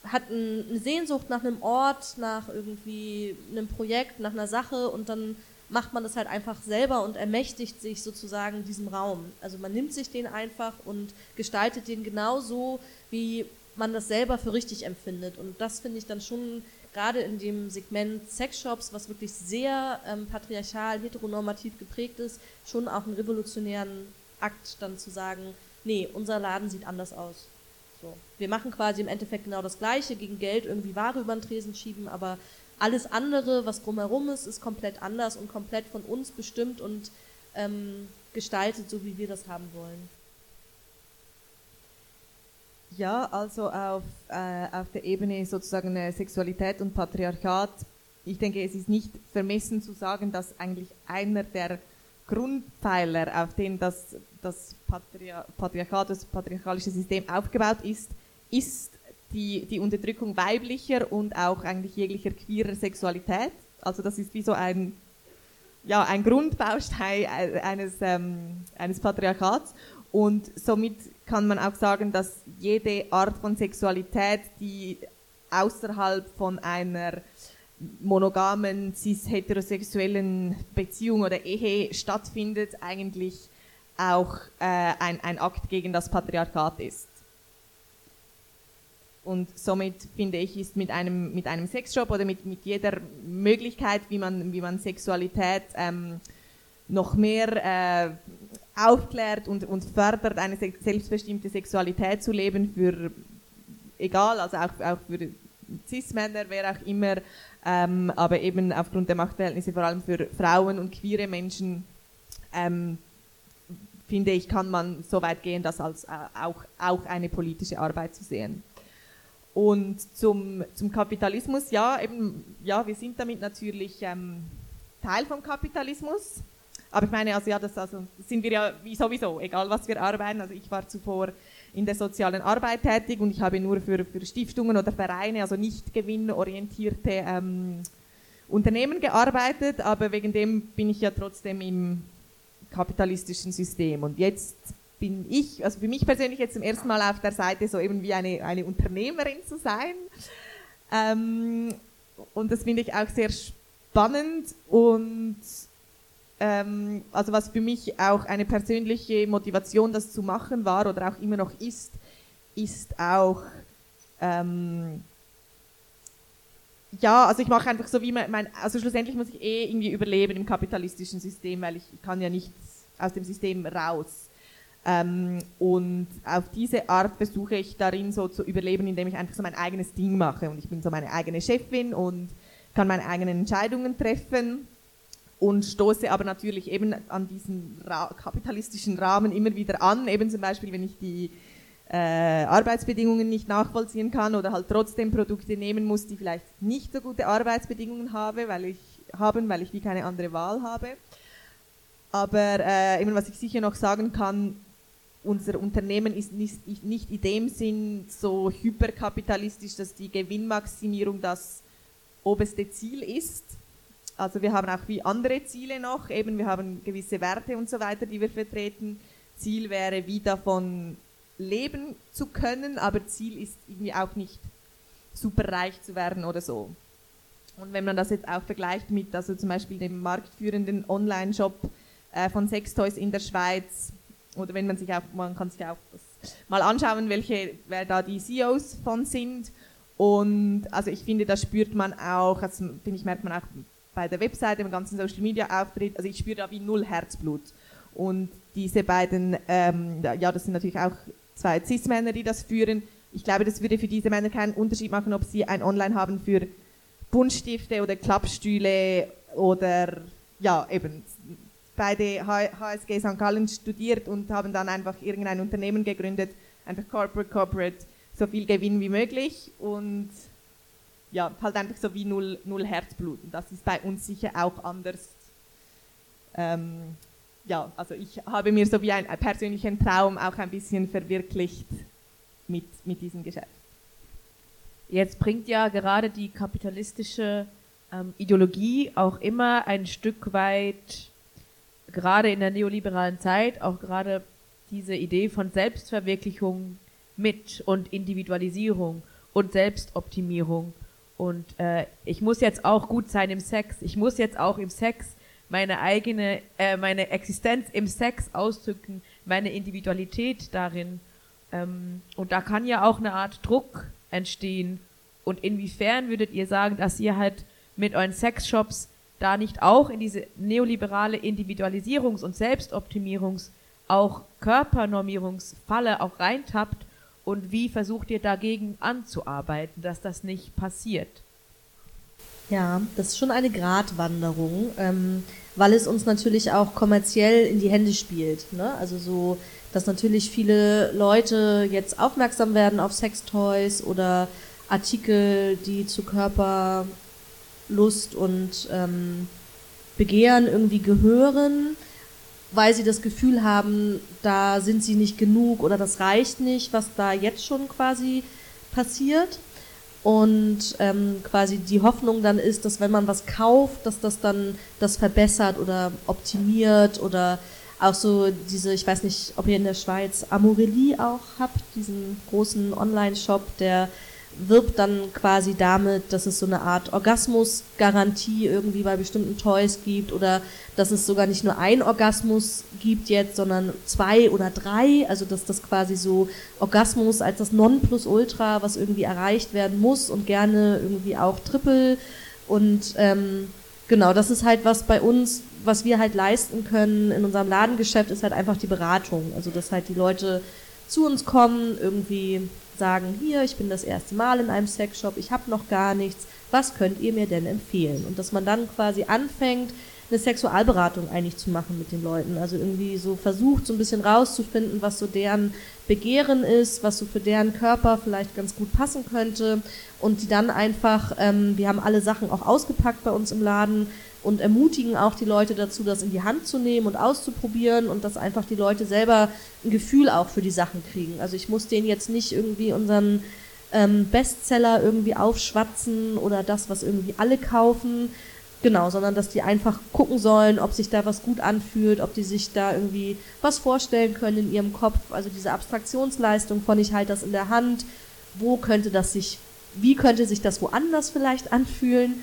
hat eine Sehnsucht nach einem Ort, nach irgendwie einem Projekt, nach einer Sache und dann macht man das halt einfach selber und ermächtigt sich sozusagen diesem Raum. Also man nimmt sich den einfach und gestaltet den genauso, wie man das selber für richtig empfindet. Und das finde ich dann schon gerade in dem Segment Sexshops, was wirklich sehr ähm, patriarchal, heteronormativ geprägt ist, schon auch einen revolutionären Akt dann zu sagen, nee, unser Laden sieht anders aus. So. Wir machen quasi im Endeffekt genau das Gleiche, gegen Geld irgendwie Ware über den Tresen schieben, aber alles andere, was drumherum ist, ist komplett anders und komplett von uns bestimmt und ähm, gestaltet, so wie wir das haben wollen. Ja, also auf, äh, auf der Ebene sozusagen äh, Sexualität und Patriarchat. Ich denke, es ist nicht vermessen zu sagen, dass eigentlich einer der Grundpfeiler, auf denen das, das Patria Patriarchat, das patriarchalische System aufgebaut ist, ist die, die Unterdrückung weiblicher und auch eigentlich jeglicher queerer Sexualität. Also das ist wie so ein, ja, ein Grundbaustein eines, ähm, eines Patriarchats. Und somit kann man auch sagen, dass jede Art von Sexualität, die außerhalb von einer monogamen, cis-heterosexuellen Beziehung oder Ehe stattfindet, eigentlich auch äh, ein, ein Akt gegen das Patriarchat ist. und somit finde ich, ist mit einem, mit einem Sexshop oder mit, mit jeder Möglichkeit, wie man, wie man Sexualität ähm, noch mehr äh, aufklärt und, und fördert, eine selbstbestimmte Sexualität zu leben für, egal, also auch, auch für Cis-Männer, wer auch immer, ähm, aber eben aufgrund der Machtverhältnisse vor allem für Frauen und queere Menschen, ähm, finde ich, kann man so weit gehen, das als äh, auch, auch eine politische Arbeit zu sehen. Und zum, zum Kapitalismus, ja, eben, ja, wir sind damit natürlich ähm, Teil vom Kapitalismus. Aber ich meine, also ja, das also sind wir ja wie sowieso, egal was wir arbeiten. Also ich war zuvor in der sozialen Arbeit tätig und ich habe nur für, für Stiftungen oder Vereine, also nicht gewinnorientierte ähm, Unternehmen gearbeitet, aber wegen dem bin ich ja trotzdem im kapitalistischen System. Und jetzt bin ich, also für mich persönlich jetzt zum ersten Mal auf der Seite so eben wie eine, eine Unternehmerin zu sein. Ähm, und das finde ich auch sehr spannend und ähm, also was für mich auch eine persönliche Motivation, das zu machen war oder auch immer noch ist, ist auch ähm, ja, also ich mache einfach so wie mein, also schlussendlich muss ich eh irgendwie überleben im kapitalistischen System, weil ich, ich kann ja nicht aus dem System raus. Ähm, und auf diese Art versuche ich darin so zu überleben, indem ich einfach so mein eigenes Ding mache und ich bin so meine eigene Chefin und kann meine eigenen Entscheidungen treffen und stoße aber natürlich eben an diesen ra kapitalistischen Rahmen immer wieder an, eben zum Beispiel, wenn ich die äh, Arbeitsbedingungen nicht nachvollziehen kann oder halt trotzdem Produkte nehmen muss, die vielleicht nicht so gute Arbeitsbedingungen habe, weil ich, haben, weil ich wie keine andere Wahl habe. Aber äh, eben, was ich sicher noch sagen kann, unser Unternehmen ist nicht, nicht in dem Sinn so hyperkapitalistisch, dass die Gewinnmaximierung das oberste Ziel ist, also wir haben auch wie andere Ziele noch, eben wir haben gewisse Werte und so weiter, die wir vertreten. Ziel wäre, wie davon leben zu können, aber Ziel ist irgendwie auch nicht super reich zu werden oder so. Und wenn man das jetzt auch vergleicht mit, also zum Beispiel dem marktführenden Online-Shop äh, von Sextoys in der Schweiz, oder wenn man sich auch, man kann sich auch mal anschauen, welche, wer da die CEOs von sind. Und also ich finde, das spürt man auch, also finde ich, merkt man auch bei der Webseite, im ganzen Social Media Auftritt, also ich spüre da wie null Herzblut. Und diese beiden, ähm, ja, das sind natürlich auch zwei Cis-Männer, die das führen. Ich glaube, das würde für diese Männer keinen Unterschied machen, ob sie ein Online haben für Buntstifte oder Klappstühle oder, ja, eben, beide HSG St. Gallen studiert und haben dann einfach irgendein Unternehmen gegründet, einfach Corporate, Corporate, so viel Gewinn wie möglich und ja, halt einfach so wie null, null Herzblut. Und das ist bei uns sicher auch anders. Ähm, ja, also ich habe mir so wie einen persönlichen Traum auch ein bisschen verwirklicht mit, mit diesem Geschäft. Jetzt bringt ja gerade die kapitalistische ähm, Ideologie auch immer ein Stück weit, gerade in der neoliberalen Zeit, auch gerade diese Idee von Selbstverwirklichung mit und Individualisierung und Selbstoptimierung. Und äh, ich muss jetzt auch gut sein im Sex. Ich muss jetzt auch im Sex meine eigene, äh, meine Existenz im Sex ausdrücken, meine Individualität darin. Ähm, und da kann ja auch eine Art Druck entstehen. Und inwiefern würdet ihr sagen, dass ihr halt mit euren Sexshops da nicht auch in diese neoliberale Individualisierungs- und Selbstoptimierungs-, auch Körpernormierungsfalle auch reintappt und wie versucht ihr dagegen anzuarbeiten, dass das nicht passiert? Ja, das ist schon eine Gratwanderung, ähm, weil es uns natürlich auch kommerziell in die Hände spielt. Ne? Also so, dass natürlich viele Leute jetzt aufmerksam werden auf Sextoys oder Artikel, die zu Körperlust und ähm, Begehren irgendwie gehören weil sie das Gefühl haben, da sind sie nicht genug oder das reicht nicht, was da jetzt schon quasi passiert. Und ähm, quasi die Hoffnung dann ist, dass wenn man was kauft, dass das dann das verbessert oder optimiert oder auch so diese, ich weiß nicht, ob ihr in der Schweiz Amorelie auch habt, diesen großen Online-Shop, der wirbt dann quasi damit, dass es so eine Art Orgasmusgarantie irgendwie bei bestimmten Toys gibt oder dass es sogar nicht nur ein Orgasmus gibt jetzt, sondern zwei oder drei, also dass das quasi so Orgasmus als das Nonplusultra, was irgendwie erreicht werden muss und gerne irgendwie auch Triple und ähm, genau, das ist halt was bei uns, was wir halt leisten können in unserem Ladengeschäft, ist halt einfach die Beratung, also dass halt die Leute zu uns kommen, irgendwie sagen, hier, ich bin das erste Mal in einem Sexshop, ich habe noch gar nichts, was könnt ihr mir denn empfehlen? Und dass man dann quasi anfängt, eine Sexualberatung eigentlich zu machen mit den Leuten. Also irgendwie so versucht, so ein bisschen rauszufinden, was so deren Begehren ist, was so für deren Körper vielleicht ganz gut passen könnte. Und die dann einfach, ähm, wir haben alle Sachen auch ausgepackt bei uns im Laden, und ermutigen auch die Leute dazu, das in die Hand zu nehmen und auszuprobieren und dass einfach die Leute selber ein Gefühl auch für die Sachen kriegen. Also ich muss denen jetzt nicht irgendwie unseren ähm, Bestseller irgendwie aufschwatzen oder das, was irgendwie alle kaufen, genau, sondern dass die einfach gucken sollen, ob sich da was gut anfühlt, ob die sich da irgendwie was vorstellen können in ihrem Kopf. Also diese Abstraktionsleistung von ich halte das in der Hand, wo könnte das sich, wie könnte sich das woanders vielleicht anfühlen?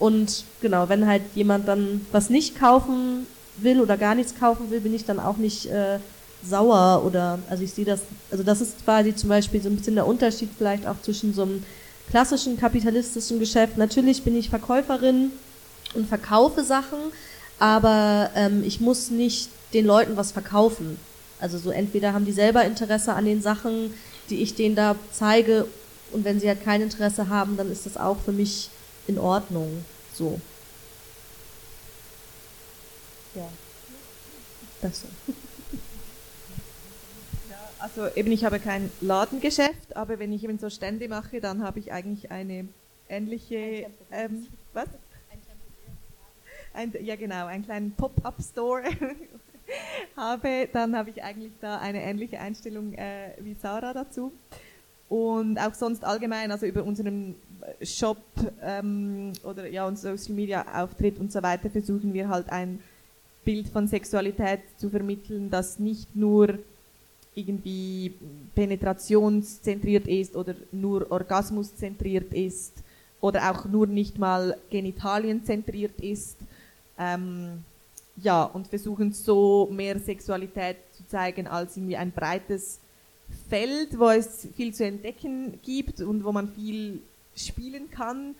Und genau, wenn halt jemand dann was nicht kaufen will oder gar nichts kaufen will, bin ich dann auch nicht äh, sauer oder, also ich sehe das, also das ist quasi zum Beispiel so ein bisschen der Unterschied vielleicht auch zwischen so einem klassischen kapitalistischen Geschäft. Natürlich bin ich Verkäuferin und verkaufe Sachen, aber ähm, ich muss nicht den Leuten was verkaufen. Also so entweder haben die selber Interesse an den Sachen, die ich denen da zeige und wenn sie halt kein Interesse haben, dann ist das auch für mich in Ordnung. So. Ja. Das so. Ja, also eben ich habe kein Ladengeschäft, aber wenn ich eben so Stände mache, dann habe ich eigentlich eine ähnliche, ähm, was? Ein, ja genau, einen kleinen Pop-up-Store habe, dann habe ich eigentlich da eine ähnliche Einstellung äh, wie Sarah dazu. Und auch sonst allgemein, also über unseren Shop ähm, oder ja, unser Social Media Auftritt und so weiter versuchen wir halt ein Bild von Sexualität zu vermitteln, das nicht nur irgendwie penetrationszentriert ist oder nur orgasmuszentriert ist oder auch nur nicht mal genitalienzentriert ist. Ähm, ja, und versuchen so mehr Sexualität zu zeigen als irgendwie ein breites Feld, wo es viel zu entdecken gibt und wo man viel spielen kann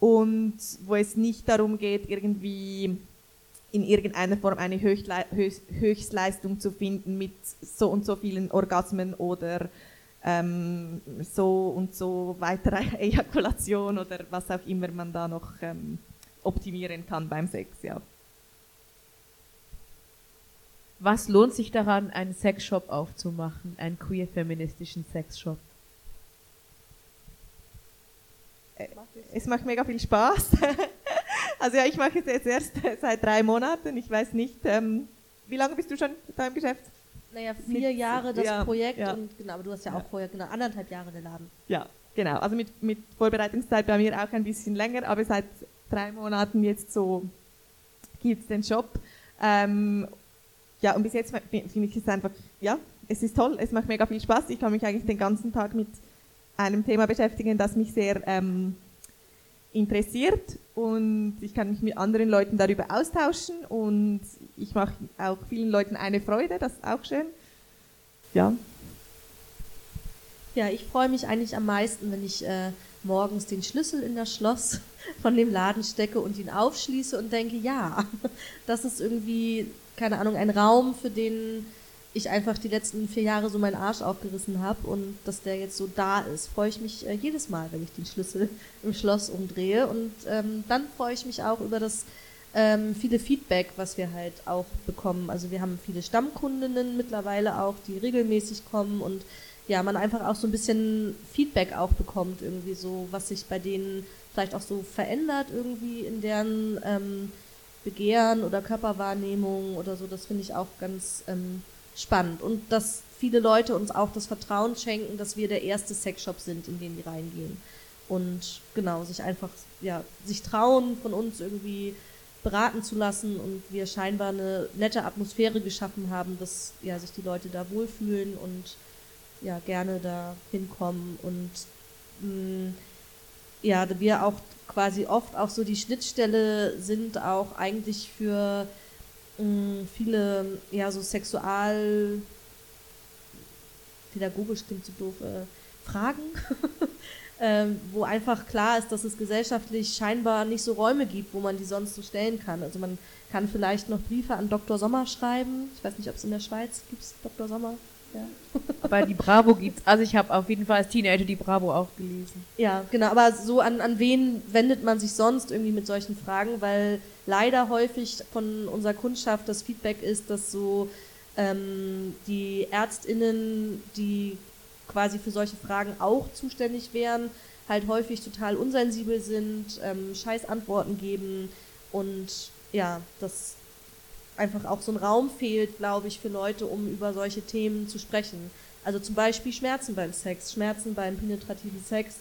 und wo es nicht darum geht, irgendwie in irgendeiner Form eine Höchstle Höchstleistung zu finden mit so und so vielen Orgasmen oder ähm, so und so weiterer Ejakulation oder was auch immer man da noch ähm, optimieren kann beim Sex, ja. Was lohnt sich daran, einen Sexshop aufzumachen, einen queer-feministischen Sexshop? Äh, es macht mega viel Spaß. also ja, ich mache es jetzt erst seit drei Monaten. Ich weiß nicht, ähm, wie lange bist du schon da im Geschäft? Naja, vier mit, Jahre das ja, Projekt ja. und genau, aber du hast ja, ja auch vorher genau anderthalb Jahre den Laden. Ja, genau. Also mit, mit Vorbereitungszeit bei mir auch ein bisschen länger, aber seit drei Monaten jetzt so gibt es den Shop. Ähm, ja, und bis jetzt finde ich es einfach, ja, es ist toll, es macht mega viel Spaß. Ich kann mich eigentlich den ganzen Tag mit einem Thema beschäftigen, das mich sehr ähm, interessiert und ich kann mich mit anderen Leuten darüber austauschen und ich mache auch vielen Leuten eine Freude, das ist auch schön. Ja. Ja, ich freue mich eigentlich am meisten, wenn ich äh, morgens den Schlüssel in das Schloss von dem Laden stecke und ihn aufschließe und denke, ja, das ist irgendwie keine Ahnung, ein Raum, für den ich einfach die letzten vier Jahre so meinen Arsch aufgerissen habe und dass der jetzt so da ist, freue ich mich äh, jedes Mal, wenn ich den Schlüssel im Schloss umdrehe. Und ähm, dann freue ich mich auch über das ähm, viele Feedback, was wir halt auch bekommen. Also wir haben viele Stammkundinnen mittlerweile auch, die regelmäßig kommen und ja, man einfach auch so ein bisschen Feedback auch bekommt, irgendwie so, was sich bei denen vielleicht auch so verändert irgendwie in deren ähm, Begehren oder Körperwahrnehmung oder so, das finde ich auch ganz ähm, spannend. Und dass viele Leute uns auch das Vertrauen schenken, dass wir der erste Sexshop sind, in den die reingehen. Und genau, sich einfach, ja, sich trauen, von uns irgendwie beraten zu lassen und wir scheinbar eine nette Atmosphäre geschaffen haben, dass ja, sich die Leute da wohlfühlen und ja, gerne da hinkommen und mh, mm, ja, wir auch quasi oft auch so die Schnittstelle sind auch eigentlich für mh, mm, viele ja so sexual pädagogisch klingt so doof äh, Fragen ähm, wo einfach klar ist, dass es gesellschaftlich scheinbar nicht so Räume gibt, wo man die sonst so stellen kann. Also man kann vielleicht noch Briefe an Dr. Sommer schreiben. Ich weiß nicht, ob es in der Schweiz gibt, Dr. Sommer. Ja. Aber die Bravo gibt's. Also ich habe auf jeden Fall als Teenager die Bravo auch gelesen. Ja, genau. Aber so an, an wen wendet man sich sonst irgendwie mit solchen Fragen? Weil leider häufig von unserer Kundschaft das Feedback ist, dass so ähm, die ÄrztInnen, die quasi für solche Fragen auch zuständig wären, halt häufig total unsensibel sind, ähm, scheiß Antworten geben und ja, dass einfach auch so ein Raum fehlt, glaube ich, für Leute, um über solche Themen zu sprechen. Also zum Beispiel Schmerzen beim Sex, Schmerzen beim penetrativen Sex.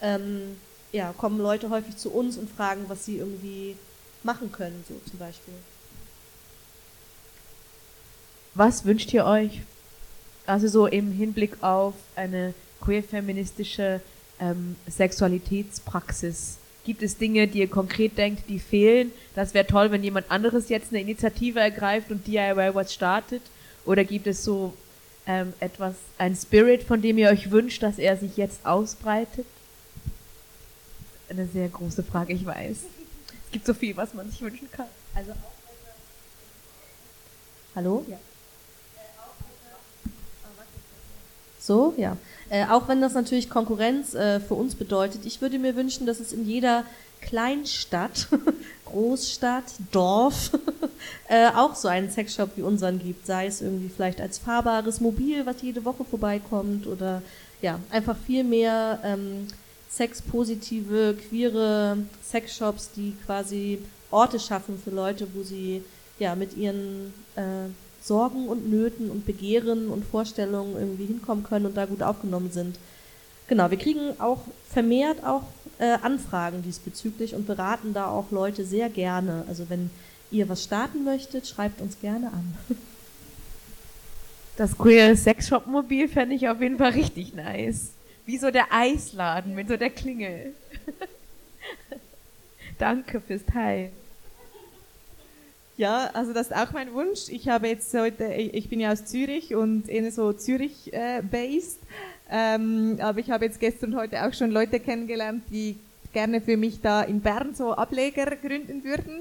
Ähm, ja, kommen Leute häufig zu uns und fragen, was sie irgendwie machen können, so zum Beispiel. Was wünscht ihr euch also so im Hinblick auf eine queer-feministische ähm, Sexualitätspraxis. Gibt es Dinge, die ihr konkret denkt, die fehlen? Das wäre toll, wenn jemand anderes jetzt eine Initiative ergreift und DIY was startet. Oder gibt es so ähm, etwas, ein Spirit, von dem ihr euch wünscht, dass er sich jetzt ausbreitet? Eine sehr große Frage, ich weiß. Es gibt so viel, was man sich wünschen kann. Also Hallo? Ja. So, ja. Äh, auch wenn das natürlich Konkurrenz äh, für uns bedeutet. Ich würde mir wünschen, dass es in jeder Kleinstadt, Großstadt, Dorf äh, auch so einen Sexshop wie unseren gibt. Sei es irgendwie vielleicht als fahrbares Mobil, was jede Woche vorbeikommt oder ja, einfach viel mehr ähm, sexpositive, queere Sexshops, die quasi Orte schaffen für Leute, wo sie ja mit ihren äh, Sorgen und Nöten und Begehren und Vorstellungen irgendwie hinkommen können und da gut aufgenommen sind. Genau, wir kriegen auch vermehrt auch äh, Anfragen diesbezüglich und beraten da auch Leute sehr gerne. Also wenn ihr was starten möchtet, schreibt uns gerne an. Das queere Sexshop-Mobil fände ich auf jeden Fall richtig nice. Wie so der Eisladen mit so der Klingel. Danke fürs Teilen. Ja, also das ist auch mein Wunsch. Ich habe jetzt heute, ich bin ja aus Zürich und eher so Zürich-based, äh, ähm, aber ich habe jetzt gestern und heute auch schon Leute kennengelernt, die gerne für mich da in Bern so Ableger gründen würden.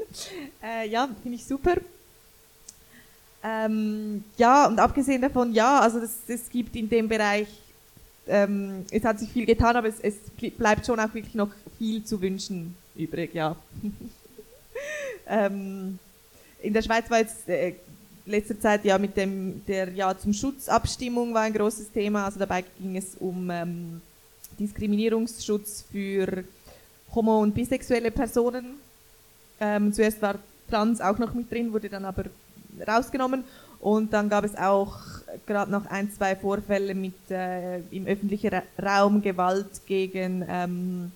Äh, ja, finde ich super. Ähm, ja, und abgesehen davon, ja, also es gibt in dem Bereich, ähm, es hat sich viel getan, aber es, es bleibt schon auch wirklich noch viel zu wünschen übrig, ja. ähm, in der Schweiz war jetzt äh, letzter Zeit ja mit dem der Ja zum Schutz Abstimmung war ein großes Thema. Also dabei ging es um ähm, Diskriminierungsschutz für homo- und bisexuelle Personen. Ähm, zuerst war Trans auch noch mit drin, wurde dann aber rausgenommen. Und dann gab es auch gerade noch ein, zwei Vorfälle mit äh, im öffentlichen Raum Gewalt gegen ähm,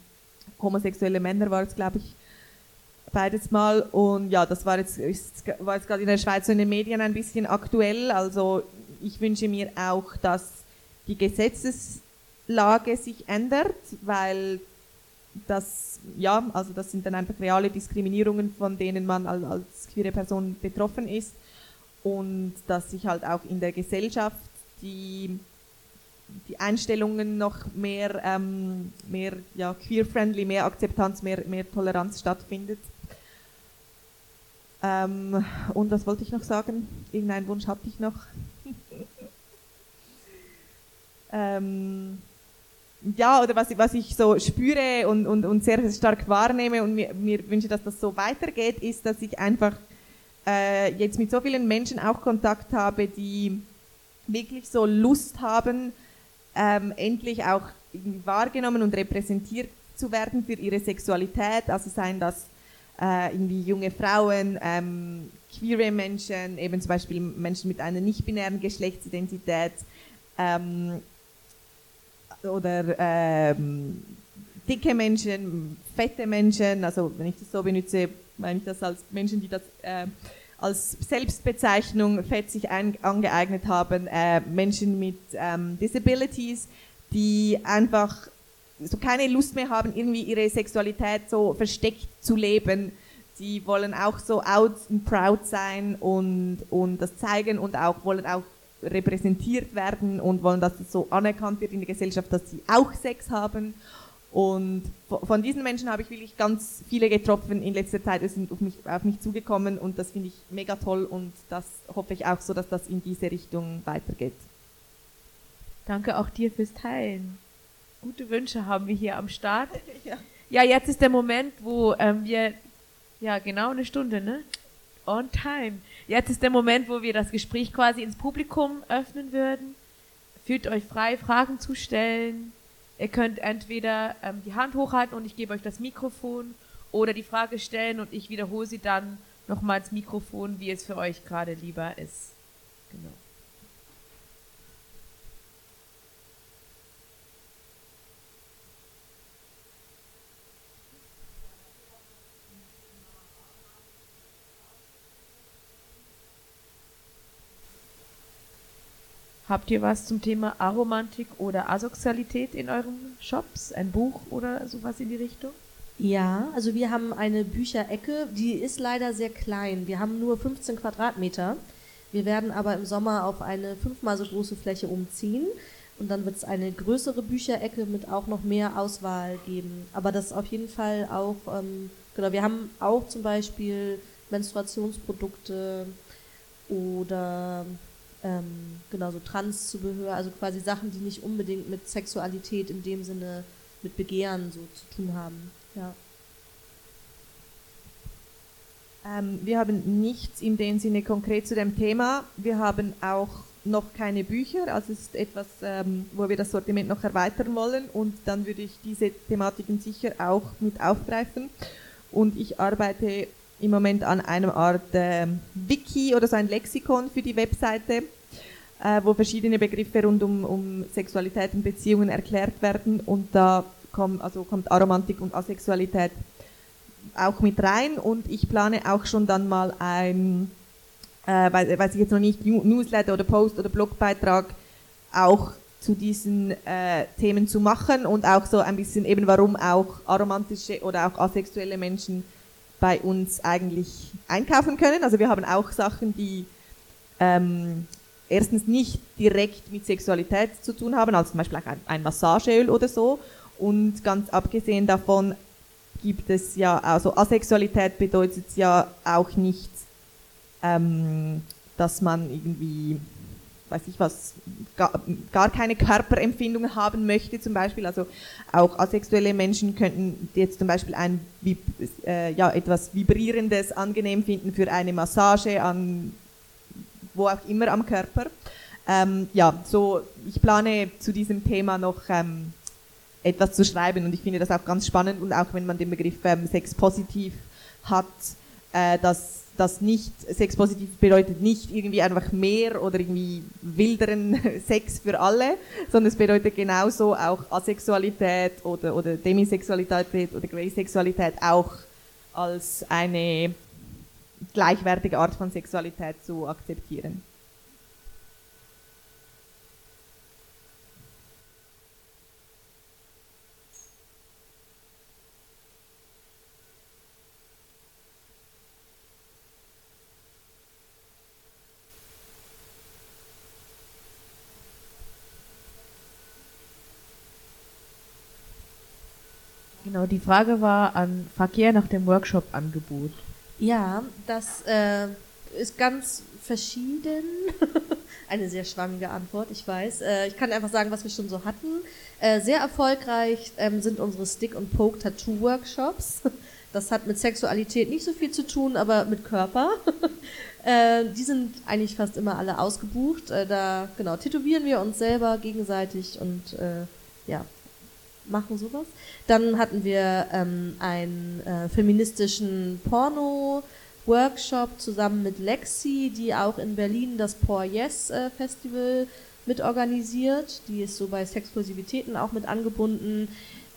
homosexuelle Männer war es, glaube ich, beides mal. Und ja, das war jetzt, war jetzt gerade in der Schweiz in den Medien ein bisschen aktuell. Also ich wünsche mir auch, dass die Gesetzeslage sich ändert, weil das, ja, also das sind dann einfach reale Diskriminierungen, von denen man als, als queere Person betroffen ist. Und dass sich halt auch in der Gesellschaft die die Einstellungen noch mehr, ähm, mehr ja, queer-friendly, mehr Akzeptanz, mehr, mehr Toleranz stattfindet. Ähm, und was wollte ich noch sagen? Irgendeinen Wunsch hatte ich noch. ähm, ja, oder was, was ich so spüre und, und, und sehr stark wahrnehme und mir, mir wünsche, dass das so weitergeht, ist, dass ich einfach äh, jetzt mit so vielen Menschen auch Kontakt habe, die wirklich so Lust haben, ähm, endlich auch wahrgenommen und repräsentiert zu werden für ihre Sexualität, also seien das äh, irgendwie junge Frauen, ähm, queere Menschen, eben zum Beispiel Menschen mit einer nicht-binären Geschlechtsidentität ähm, oder ähm, dicke Menschen, fette Menschen, also wenn ich das so benutze, meine ich das als Menschen, die das äh, als Selbstbezeichnung fett sich ein, angeeignet haben, äh, Menschen mit ähm, Disabilities, die einfach so keine Lust mehr haben, irgendwie ihre Sexualität so versteckt zu leben. Sie wollen auch so out and proud sein und, und das zeigen und auch wollen auch repräsentiert werden und wollen, dass es so anerkannt wird in der Gesellschaft, dass sie auch Sex haben. Und von diesen Menschen habe ich wirklich ganz viele getroffen in letzter Zeit. Sie sind auf mich, auf mich zugekommen und das finde ich mega toll und das hoffe ich auch so, dass das in diese Richtung weitergeht. Danke auch dir fürs Teilen. Gute Wünsche haben wir hier am Start. ja. ja, jetzt ist der Moment, wo ähm, wir, ja genau eine Stunde, ne? On time. Jetzt ist der Moment, wo wir das Gespräch quasi ins Publikum öffnen würden. Fühlt euch frei, Fragen zu stellen Ihr könnt entweder ähm, die Hand hochhalten und ich gebe euch das Mikrofon oder die Frage stellen und ich wiederhole sie dann nochmal ins Mikrofon, wie es für euch gerade lieber ist. Genau. Habt ihr was zum Thema Aromantik oder Asozialität in euren Shops? Ein Buch oder sowas in die Richtung? Ja, also wir haben eine Bücherecke, die ist leider sehr klein. Wir haben nur 15 Quadratmeter. Wir werden aber im Sommer auf eine fünfmal so große Fläche umziehen. Und dann wird es eine größere Bücherecke mit auch noch mehr Auswahl geben. Aber das ist auf jeden Fall auch, ähm, genau, wir haben auch zum Beispiel Menstruationsprodukte oder ähm, genau so Transzubehör, also quasi Sachen, die nicht unbedingt mit Sexualität in dem Sinne, mit Begehren so zu tun haben. Ja. Ähm, wir haben nichts in dem Sinne konkret zu dem Thema. Wir haben auch noch keine Bücher, also es ist etwas, ähm, wo wir das Sortiment noch erweitern wollen und dann würde ich diese Thematiken sicher auch mit aufgreifen. Und ich arbeite im Moment an einer Art äh, Wiki oder so ein Lexikon für die Webseite, äh, wo verschiedene Begriffe rund um, um Sexualität und Beziehungen erklärt werden. Und da kommt, also kommt Aromantik und Asexualität auch mit rein. Und ich plane auch schon dann mal ein, äh, weiß, weiß ich jetzt noch nicht, Newsletter oder Post oder Blogbeitrag auch zu diesen äh, Themen zu machen. Und auch so ein bisschen eben, warum auch aromantische oder auch asexuelle Menschen bei uns eigentlich einkaufen können. Also wir haben auch Sachen, die ähm, erstens nicht direkt mit Sexualität zu tun haben, also zum Beispiel ein, ein Massageöl oder so. Und ganz abgesehen davon gibt es ja, also Asexualität bedeutet ja auch nicht, ähm, dass man irgendwie weiß ich was, gar, gar keine Körperempfindungen haben möchte zum Beispiel. Also auch asexuelle Menschen könnten jetzt zum Beispiel ein äh, ja, etwas Vibrierendes angenehm finden für eine Massage an wo auch immer am Körper. Ähm, ja, so ich plane zu diesem Thema noch ähm, etwas zu schreiben und ich finde das auch ganz spannend und auch wenn man den Begriff ähm, Sex positiv hat, äh, dass das nicht, sexpositiv bedeutet nicht irgendwie einfach mehr oder irgendwie wilderen Sex für alle, sondern es bedeutet genauso auch Asexualität oder, oder Demisexualität oder Graysexualität auch als eine gleichwertige Art von Sexualität zu akzeptieren. Genau, die Frage war an Verkehr nach dem Workshop-Angebot. Ja, das äh, ist ganz verschieden. Eine sehr schwammige Antwort, ich weiß. Äh, ich kann einfach sagen, was wir schon so hatten. Äh, sehr erfolgreich ähm, sind unsere Stick- und Poke-Tattoo-Workshops. Das hat mit Sexualität nicht so viel zu tun, aber mit Körper. äh, die sind eigentlich fast immer alle ausgebucht. Äh, da genau tätowieren wir uns selber gegenseitig und äh, ja, machen sowas. Dann hatten wir ähm, einen äh, feministischen Porno-Workshop zusammen mit Lexi, die auch in Berlin das Por Yes äh, Festival mitorganisiert. Die ist so bei Sexklusivitäten auch mit angebunden.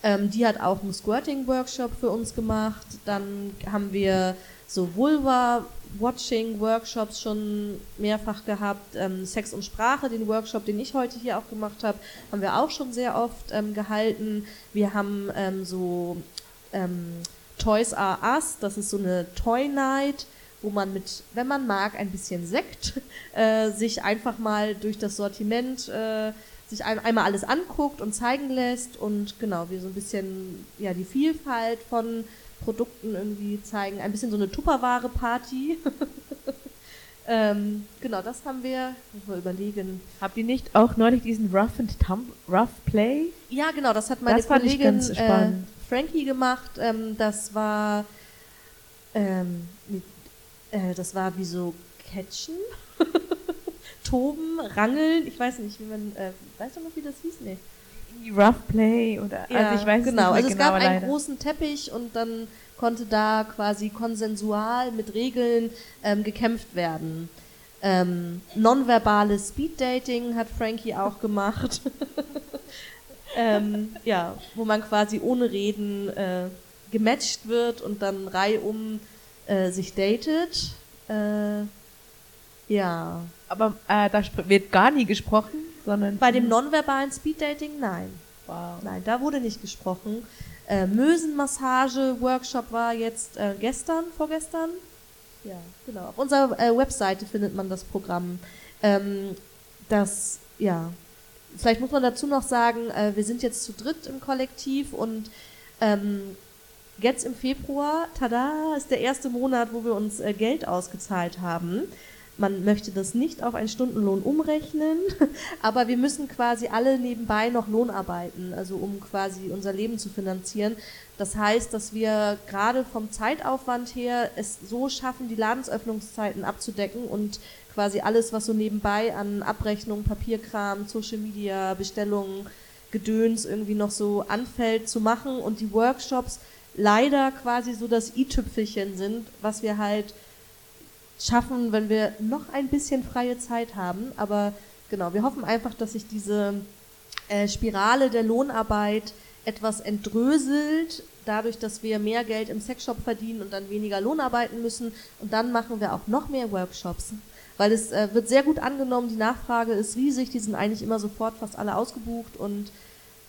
Ähm, die hat auch einen Squirting-Workshop für uns gemacht. Dann haben wir so Vulva Watching-Workshops schon mehrfach gehabt. Ähm, Sex und Sprache, den Workshop, den ich heute hier auch gemacht habe, haben wir auch schon sehr oft ähm, gehalten. Wir haben ähm, so ähm, Toys R Us, das ist so eine Toy Night, wo man mit, wenn man mag, ein bisschen Sekt äh, sich einfach mal durch das Sortiment äh, sich ein, einmal alles anguckt und zeigen lässt und genau, wir so ein bisschen ja die Vielfalt von Produkten irgendwie zeigen. Ein bisschen so eine Tupperware-Party. ähm, genau, das haben wir. Muss mal überlegen. Habt ihr nicht auch neulich diesen Rough and Tum Rough Play? Ja, genau, das hat meine das Kollegin äh, Frankie gemacht. Ähm, das war ähm, äh, das war wie so Catchen. Toben, Rangeln, ich weiß nicht, wie man, äh, weißt du noch, wie das hieß? Nee. Rough Play oder ja, also ich weiß genau. also es genau, gab einen großen Teppich und dann konnte da quasi konsensual mit Regeln ähm, gekämpft werden. Ähm, nonverbales Speeddating hat Frankie auch gemacht. ähm, ja, wo man quasi ohne Reden äh, gematcht wird und dann reihum äh, sich datet. Äh, ja. Aber äh, da wird gar nie gesprochen, sondern. Bei dem nonverbalen Speeddating, nein. Wow. Nein, da wurde nicht gesprochen. Äh, Mösenmassage-Workshop war jetzt äh, gestern, vorgestern. Ja, genau. Auf unserer äh, Webseite findet man das Programm. Ähm, das, ja. Vielleicht muss man dazu noch sagen, äh, wir sind jetzt zu dritt im Kollektiv und ähm, jetzt im Februar, tada, ist der erste Monat, wo wir uns äh, Geld ausgezahlt haben man möchte das nicht auf einen Stundenlohn umrechnen, aber wir müssen quasi alle nebenbei noch Lohn arbeiten, also um quasi unser Leben zu finanzieren. Das heißt, dass wir gerade vom Zeitaufwand her es so schaffen, die Ladensöffnungszeiten abzudecken und quasi alles, was so nebenbei an Abrechnungen, Papierkram, Social Media, Bestellungen, Gedöns irgendwie noch so anfällt, zu machen und die Workshops leider quasi so das i-Tüpfelchen sind, was wir halt schaffen, wenn wir noch ein bisschen freie Zeit haben. Aber genau, wir hoffen einfach, dass sich diese äh, Spirale der Lohnarbeit etwas entdröselt, dadurch, dass wir mehr Geld im Sexshop verdienen und dann weniger Lohn arbeiten müssen. Und dann machen wir auch noch mehr Workshops. Weil es äh, wird sehr gut angenommen, die Nachfrage ist riesig, die sind eigentlich immer sofort fast alle ausgebucht und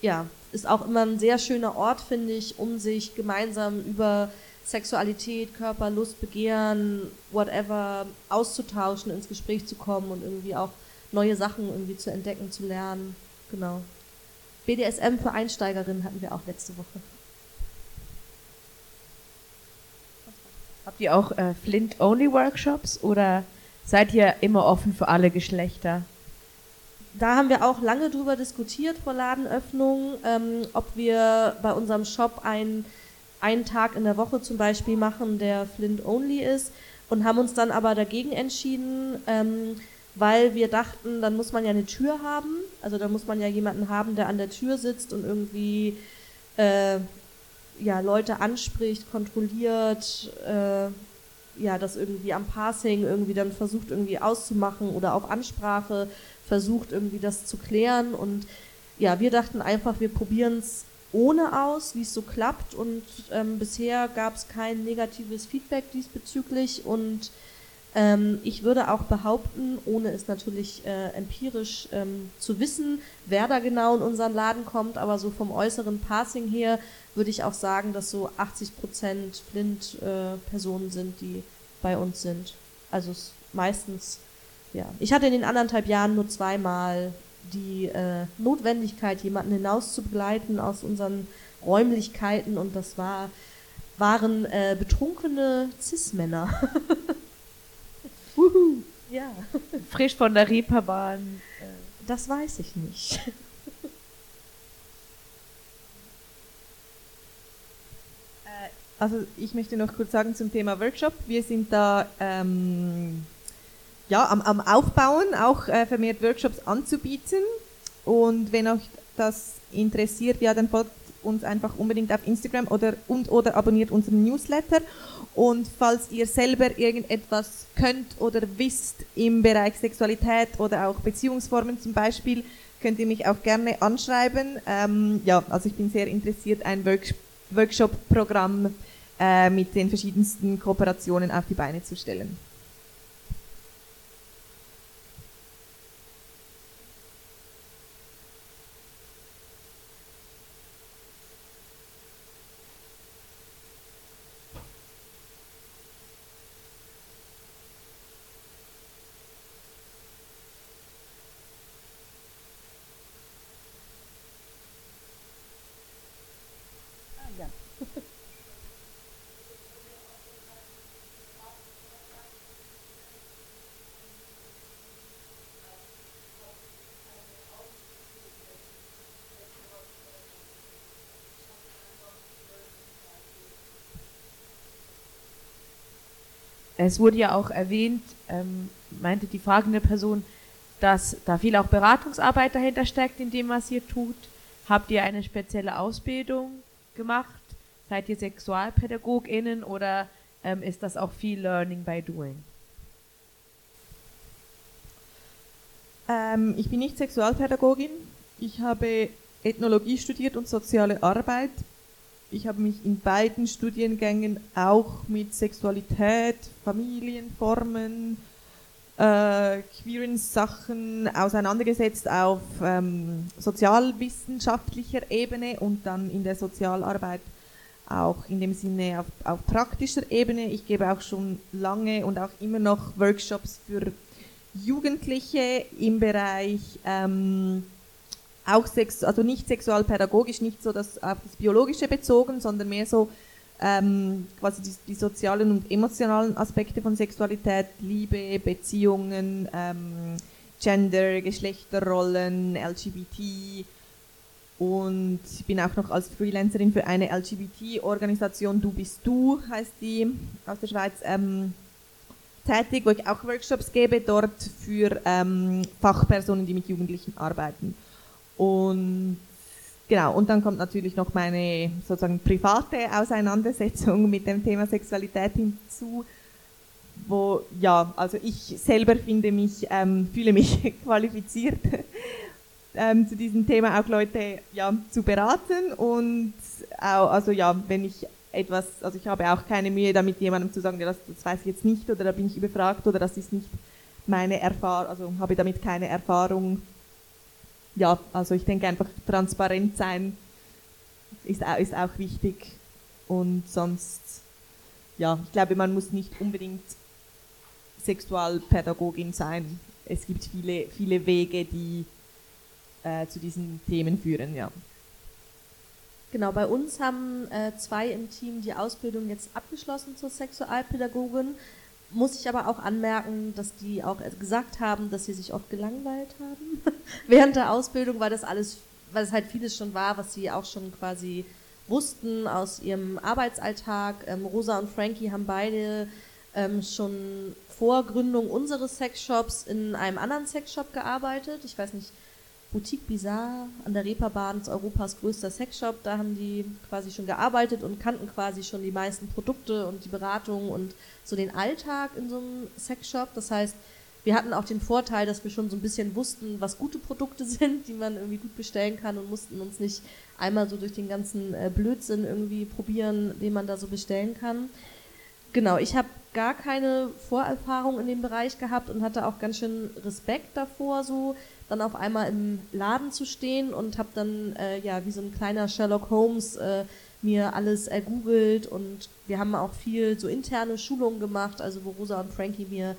ja, ist auch immer ein sehr schöner Ort, finde ich, um sich gemeinsam über Sexualität, Körper, Lust, Begehren, whatever auszutauschen, ins Gespräch zu kommen und irgendwie auch neue Sachen irgendwie zu entdecken, zu lernen. Genau. BDSM für Einsteigerinnen hatten wir auch letzte Woche. Habt ihr auch äh, Flint-Only-Workshops oder seid ihr immer offen für alle Geschlechter? Da haben wir auch lange drüber diskutiert vor Ladenöffnung, ähm, ob wir bei unserem Shop ein einen Tag in der Woche zum Beispiel machen, der Flint-only ist und haben uns dann aber dagegen entschieden, ähm, weil wir dachten, dann muss man ja eine Tür haben, also da muss man ja jemanden haben, der an der Tür sitzt und irgendwie äh, ja, Leute anspricht, kontrolliert, äh, ja, das irgendwie am Passing irgendwie dann versucht irgendwie auszumachen oder auch Ansprache versucht irgendwie das zu klären. Und ja, wir dachten einfach, wir probieren es ohne aus, wie es so klappt. Und ähm, bisher gab es kein negatives Feedback diesbezüglich. Und ähm, ich würde auch behaupten, ohne es natürlich äh, empirisch ähm, zu wissen, wer da genau in unseren Laden kommt, aber so vom äußeren Passing her würde ich auch sagen, dass so 80 Prozent Blind-Personen äh, sind, die bei uns sind. Also meistens, ja. Ich hatte in den anderthalb Jahren nur zweimal die äh, Notwendigkeit, jemanden hinaus zu begleiten aus unseren Räumlichkeiten und das war, waren äh, betrunkene Cis-Männer. ja. Frisch von der Reeperbahn. Äh. Das weiß ich nicht. Äh, also ich möchte noch kurz sagen zum Thema Workshop. Wir sind da ähm, ja, am, am Aufbauen, auch äh, vermehrt Workshops anzubieten. Und wenn euch das interessiert, ja, dann folgt uns einfach unbedingt auf Instagram oder und oder abonniert unseren Newsletter. Und falls ihr selber irgendetwas könnt oder wisst im Bereich Sexualität oder auch Beziehungsformen zum Beispiel, könnt ihr mich auch gerne anschreiben. Ähm, ja, also ich bin sehr interessiert, ein Work Workshop-Programm äh, mit den verschiedensten Kooperationen auf die Beine zu stellen. Es wurde ja auch erwähnt, ähm, meinte die fragende Person, dass da viel auch Beratungsarbeit dahinter steckt, in dem, was ihr tut. Habt ihr eine spezielle Ausbildung gemacht? Seid ihr SexualpädagogInnen oder ähm, ist das auch viel Learning by Doing? Ähm, ich bin nicht Sexualpädagogin. Ich habe Ethnologie studiert und soziale Arbeit. Ich habe mich in beiden Studiengängen auch mit Sexualität, Familienformen, äh, queeren Sachen auseinandergesetzt auf ähm, sozialwissenschaftlicher Ebene und dann in der Sozialarbeit auch in dem Sinne auf, auf praktischer Ebene. Ich gebe auch schon lange und auch immer noch Workshops für Jugendliche im Bereich ähm, auch sex, also nicht sexualpädagogisch, nicht so das auf das Biologische bezogen, sondern mehr so ähm, quasi die, die, sozialen und emotionalen Aspekte von Sexualität, Liebe, Beziehungen, ähm, Gender, Geschlechterrollen, LGBT und ich bin auch noch als Freelancerin für eine LGBT-Organisation Du bist du, heißt die, aus der Schweiz, ähm, tätig, wo ich auch Workshops gebe, dort für ähm, Fachpersonen, die mit Jugendlichen arbeiten. Und Genau, und dann kommt natürlich noch meine sozusagen private Auseinandersetzung mit dem Thema Sexualität hinzu, wo, ja, also ich selber finde mich, ähm, fühle mich qualifiziert, ähm, zu diesem Thema auch Leute ja, zu beraten und auch, also ja, wenn ich etwas, also ich habe auch keine Mühe damit, jemandem zu sagen, ja, das, das weiß ich jetzt nicht oder da bin ich überfragt oder das ist nicht meine Erfahrung, also habe damit keine Erfahrung ja, also ich denke einfach transparent sein ist, ist auch wichtig und sonst, ja, ich glaube, man muss nicht unbedingt Sexualpädagogin sein. Es gibt viele, viele Wege, die äh, zu diesen Themen führen, ja. Genau, bei uns haben äh, zwei im Team die Ausbildung jetzt abgeschlossen zur Sexualpädagogin muss ich aber auch anmerken, dass die auch gesagt haben, dass sie sich oft gelangweilt haben während der Ausbildung, weil das alles, weil es halt vieles schon war, was sie auch schon quasi wussten aus ihrem Arbeitsalltag. Ähm, Rosa und Frankie haben beide ähm, schon vor Gründung unseres Sexshops in einem anderen Sexshop gearbeitet. Ich weiß nicht, Boutique Bizarre an der Reeperbahn ist Europas größter Sexshop. Da haben die quasi schon gearbeitet und kannten quasi schon die meisten Produkte und die Beratung und so den Alltag in so einem Sexshop. Das heißt, wir hatten auch den Vorteil, dass wir schon so ein bisschen wussten, was gute Produkte sind, die man irgendwie gut bestellen kann und mussten uns nicht einmal so durch den ganzen äh, Blödsinn irgendwie probieren, den man da so bestellen kann. Genau, ich habe gar keine Vorerfahrung in dem Bereich gehabt und hatte auch ganz schön Respekt davor, so dann auf einmal im Laden zu stehen und habe dann äh, ja wie so ein kleiner Sherlock Holmes äh, mir alles ergoogelt und wir haben auch viel so interne Schulungen gemacht, also wo Rosa und Frankie mir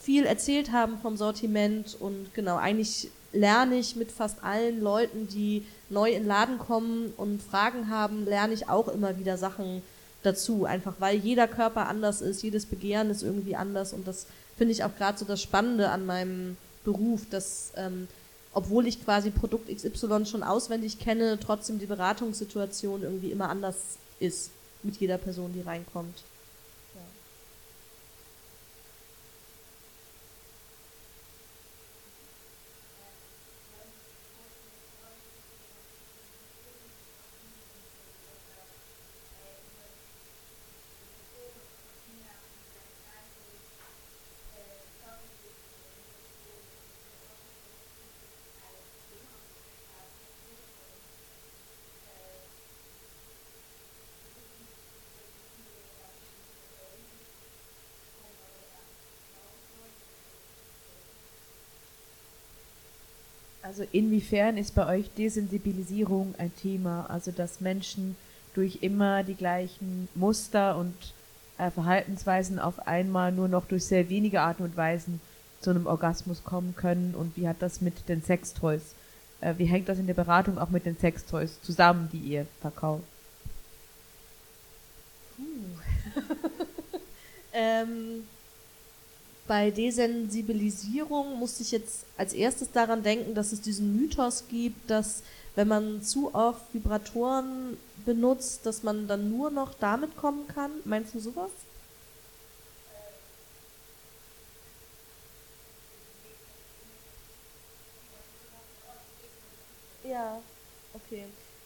viel erzählt haben vom Sortiment und genau, eigentlich lerne ich mit fast allen Leuten, die neu in den Laden kommen und Fragen haben, lerne ich auch immer wieder Sachen dazu, einfach weil jeder Körper anders ist, jedes Begehren ist irgendwie anders und das finde ich auch gerade so das Spannende an meinem Beruf, dass ähm, obwohl ich quasi Produkt XY schon auswendig kenne, trotzdem die Beratungssituation irgendwie immer anders ist mit jeder Person, die reinkommt. Also inwiefern ist bei euch Desensibilisierung ein Thema? Also dass Menschen durch immer die gleichen Muster und äh, Verhaltensweisen auf einmal nur noch durch sehr wenige Arten und Weisen zu einem Orgasmus kommen können und wie hat das mit den Sextoys? Äh, wie hängt das in der Beratung auch mit den Sextoys zusammen, die ihr verkauft? ähm, bei Desensibilisierung musste ich jetzt als erstes daran denken, dass es diesen Mythos gibt, dass wenn man zu oft Vibratoren benutzt, dass man dann nur noch damit kommen kann. Meinst du sowas? Ja, okay.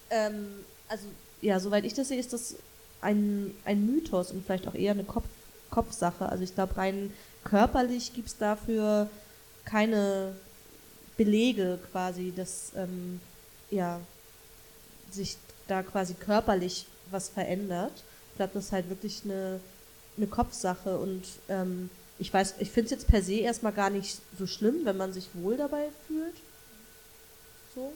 Ähm, also, ja, soweit ich das sehe, ist das ein, ein Mythos und vielleicht auch eher eine Kopf Kopfsache. Also ich glaube, rein körperlich gibt es dafür keine Belege quasi, dass ähm, ja, sich da quasi körperlich was verändert. Ich glaube, das ist halt wirklich eine, eine Kopfsache und ähm, ich weiß, ich finde es jetzt per se erstmal gar nicht so schlimm, wenn man sich wohl dabei fühlt. So.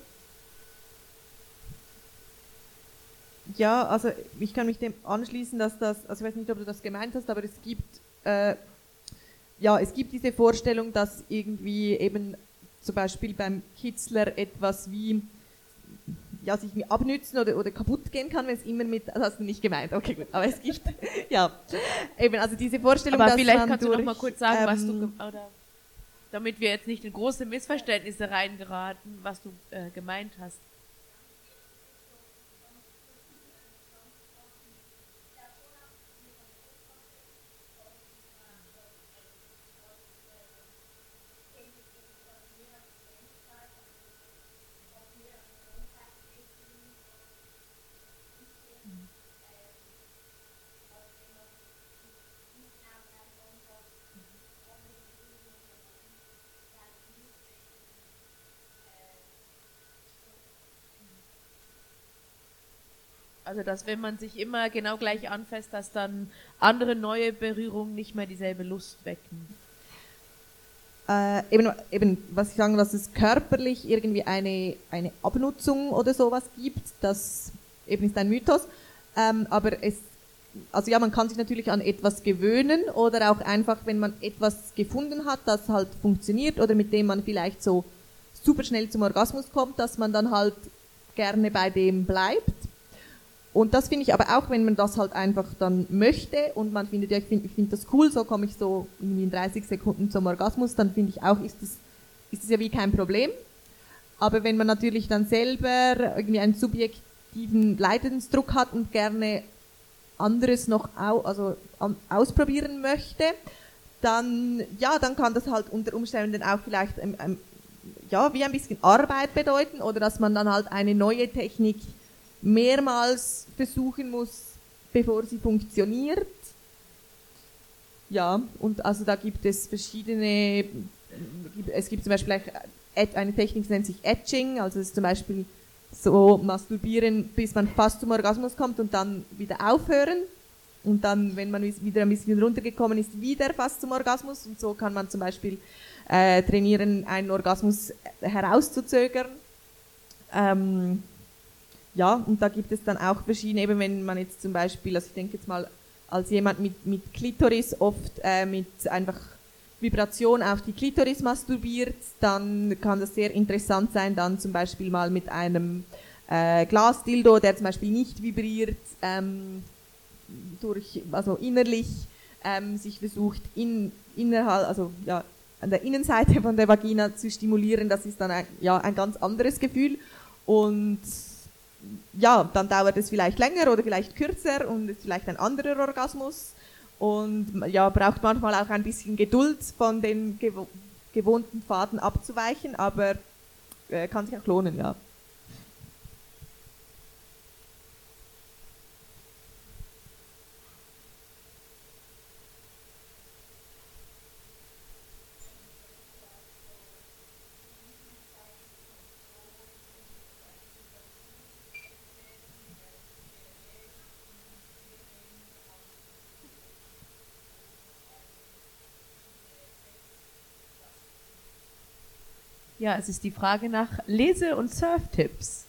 Ja, also ich kann mich dem anschließen, dass das, also ich weiß nicht, ob du das gemeint hast, aber es gibt, äh, ja, es gibt diese Vorstellung, dass irgendwie eben zum Beispiel beim Kitzler etwas wie ja, sich abnützen oder, oder kaputt gehen kann, wenn es immer mit, das hast du nicht gemeint, okay gut, aber es gibt, ja, eben, also diese Vorstellung, aber dass vielleicht man kannst durch, du noch mal kurz sagen, ähm, was du, ähm, oder, damit wir jetzt nicht in große Missverständnisse reingeraten, was du äh, gemeint hast. Also dass wenn man sich immer genau gleich anfasst, dass dann andere neue Berührungen nicht mehr dieselbe Lust wecken. Äh, eben, eben, was ich sagen, dass es körperlich irgendwie eine, eine Abnutzung oder sowas gibt, das eben ist ein Mythos. Ähm, aber es, also ja, man kann sich natürlich an etwas gewöhnen oder auch einfach, wenn man etwas gefunden hat, das halt funktioniert oder mit dem man vielleicht so super schnell zum Orgasmus kommt, dass man dann halt gerne bei dem bleibt. Und das finde ich aber auch, wenn man das halt einfach dann möchte und man findet, ja, ich finde find das cool, so komme ich so in 30 Sekunden zum Orgasmus, dann finde ich auch, ist das, ist das ja wie kein Problem. Aber wenn man natürlich dann selber irgendwie einen subjektiven Leidensdruck hat und gerne anderes noch au, also, ausprobieren möchte, dann, ja, dann kann das halt unter Umständen auch vielleicht, ähm, ähm, ja, wie ein bisschen Arbeit bedeuten oder dass man dann halt eine neue Technik mehrmals versuchen muss, bevor sie funktioniert. Ja, und also da gibt es verschiedene, es gibt zum Beispiel eine Technik, die nennt sich Etching, also es ist zum Beispiel so masturbieren, bis man fast zum Orgasmus kommt und dann wieder aufhören. Und dann, wenn man wieder ein bisschen runtergekommen ist, wieder fast zum Orgasmus. Und so kann man zum Beispiel äh, trainieren, einen Orgasmus herauszuzögern. Ähm, ja, und da gibt es dann auch verschiedene, eben wenn man jetzt zum Beispiel, also ich denke jetzt mal, als jemand mit, mit Klitoris oft äh, mit einfach Vibration auf die Klitoris masturbiert, dann kann das sehr interessant sein, dann zum Beispiel mal mit einem äh, Glasdildo, der zum Beispiel nicht vibriert, ähm, durch, also innerlich ähm, sich versucht, in, innerhalb, also ja, an der Innenseite von der Vagina zu stimulieren, das ist dann ein, ja, ein ganz anderes Gefühl. Und ja, dann dauert es vielleicht länger oder vielleicht kürzer und ist vielleicht ein anderer Orgasmus und ja, braucht manchmal auch ein bisschen Geduld von den gewohnten Pfaden abzuweichen, aber äh, kann sich auch lohnen, ja. Ja, es ist die Frage nach Lese- und Surftipps.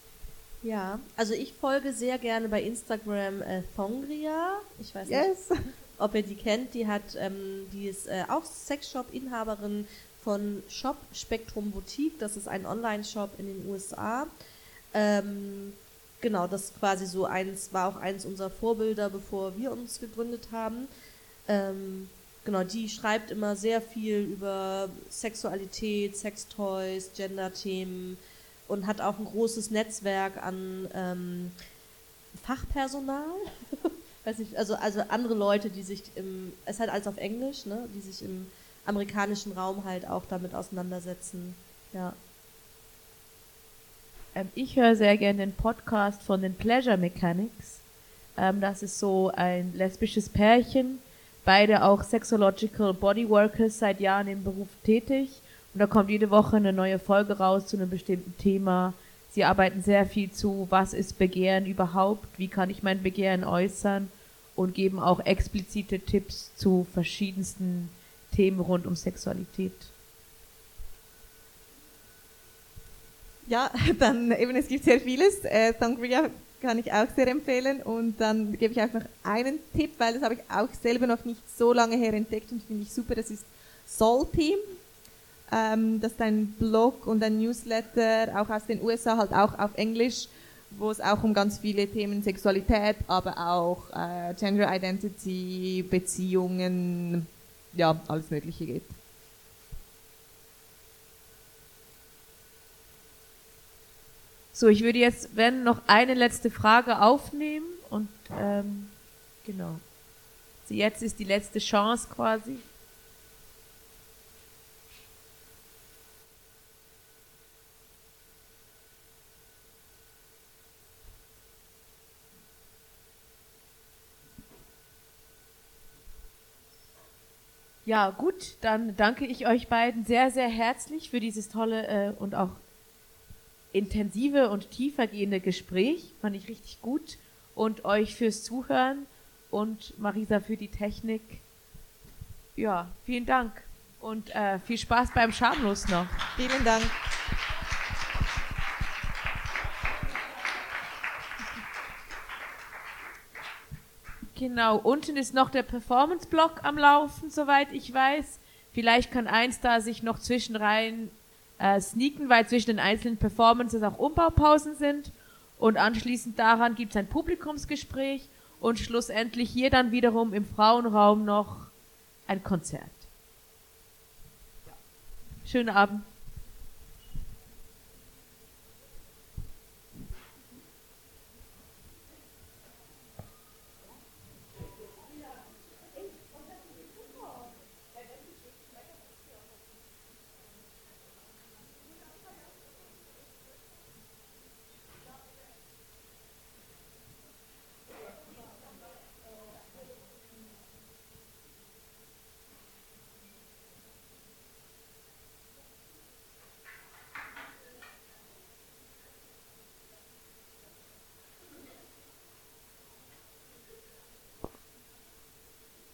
Ja, also ich folge sehr gerne bei Instagram äh, Thongria. Ich weiß yes. nicht, ob ihr die kennt. Die hat, ähm, die ist äh, auch Sexshop-Inhaberin von Shop Spektrum Boutique. Das ist ein Online-Shop in den USA. Ähm, genau, das quasi so eins war auch eins unserer Vorbilder, bevor wir uns gegründet haben. Ähm, genau, die schreibt immer sehr viel über Sexualität, Sextoys, Gender-Themen und hat auch ein großes Netzwerk an ähm, Fachpersonal. Weiß nicht, also, also andere Leute, die sich im, es ist halt alles auf Englisch, ne, die sich im amerikanischen Raum halt auch damit auseinandersetzen. Ja. Ähm, ich höre sehr gerne den Podcast von den Pleasure Mechanics. Ähm, das ist so ein lesbisches Pärchen, beide auch Sexological Bodyworkers, seit Jahren im Beruf tätig. Und da kommt jede Woche eine neue Folge raus zu einem bestimmten Thema. Sie arbeiten sehr viel zu, was ist Begehren überhaupt, wie kann ich mein Begehren äußern und geben auch explizite Tipps zu verschiedensten Themen rund um Sexualität. Ja, dann eben, es gibt sehr vieles. Äh, Sangria kann ich auch sehr empfehlen. Und dann gebe ich einfach einen Tipp, weil das habe ich auch selber noch nicht so lange her entdeckt und finde ich super. Das ist Salty. Ähm, das ist ein Blog und ein Newsletter, auch aus den USA, halt auch auf Englisch, wo es auch um ganz viele Themen Sexualität, aber auch äh, Gender Identity, Beziehungen, ja, alles Mögliche geht. So, ich würde jetzt, wenn noch eine letzte Frage aufnehmen und ähm, genau. So, jetzt ist die letzte Chance quasi. Ja, gut, dann danke ich euch beiden sehr, sehr herzlich für dieses tolle äh, und auch intensive und tiefergehende Gespräch. Fand ich richtig gut. Und euch fürs Zuhören und Marisa für die Technik. Ja, vielen Dank und äh, viel Spaß beim Schamlos noch. Vielen Dank. Genau, unten ist noch der Performance-Block am Laufen, soweit ich weiß. Vielleicht kann eins da sich noch zwischenrein äh, sneaken, weil zwischen den einzelnen Performances auch Umbaupausen sind. Und anschließend daran gibt es ein Publikumsgespräch und schlussendlich hier dann wiederum im Frauenraum noch ein Konzert. Schönen Abend.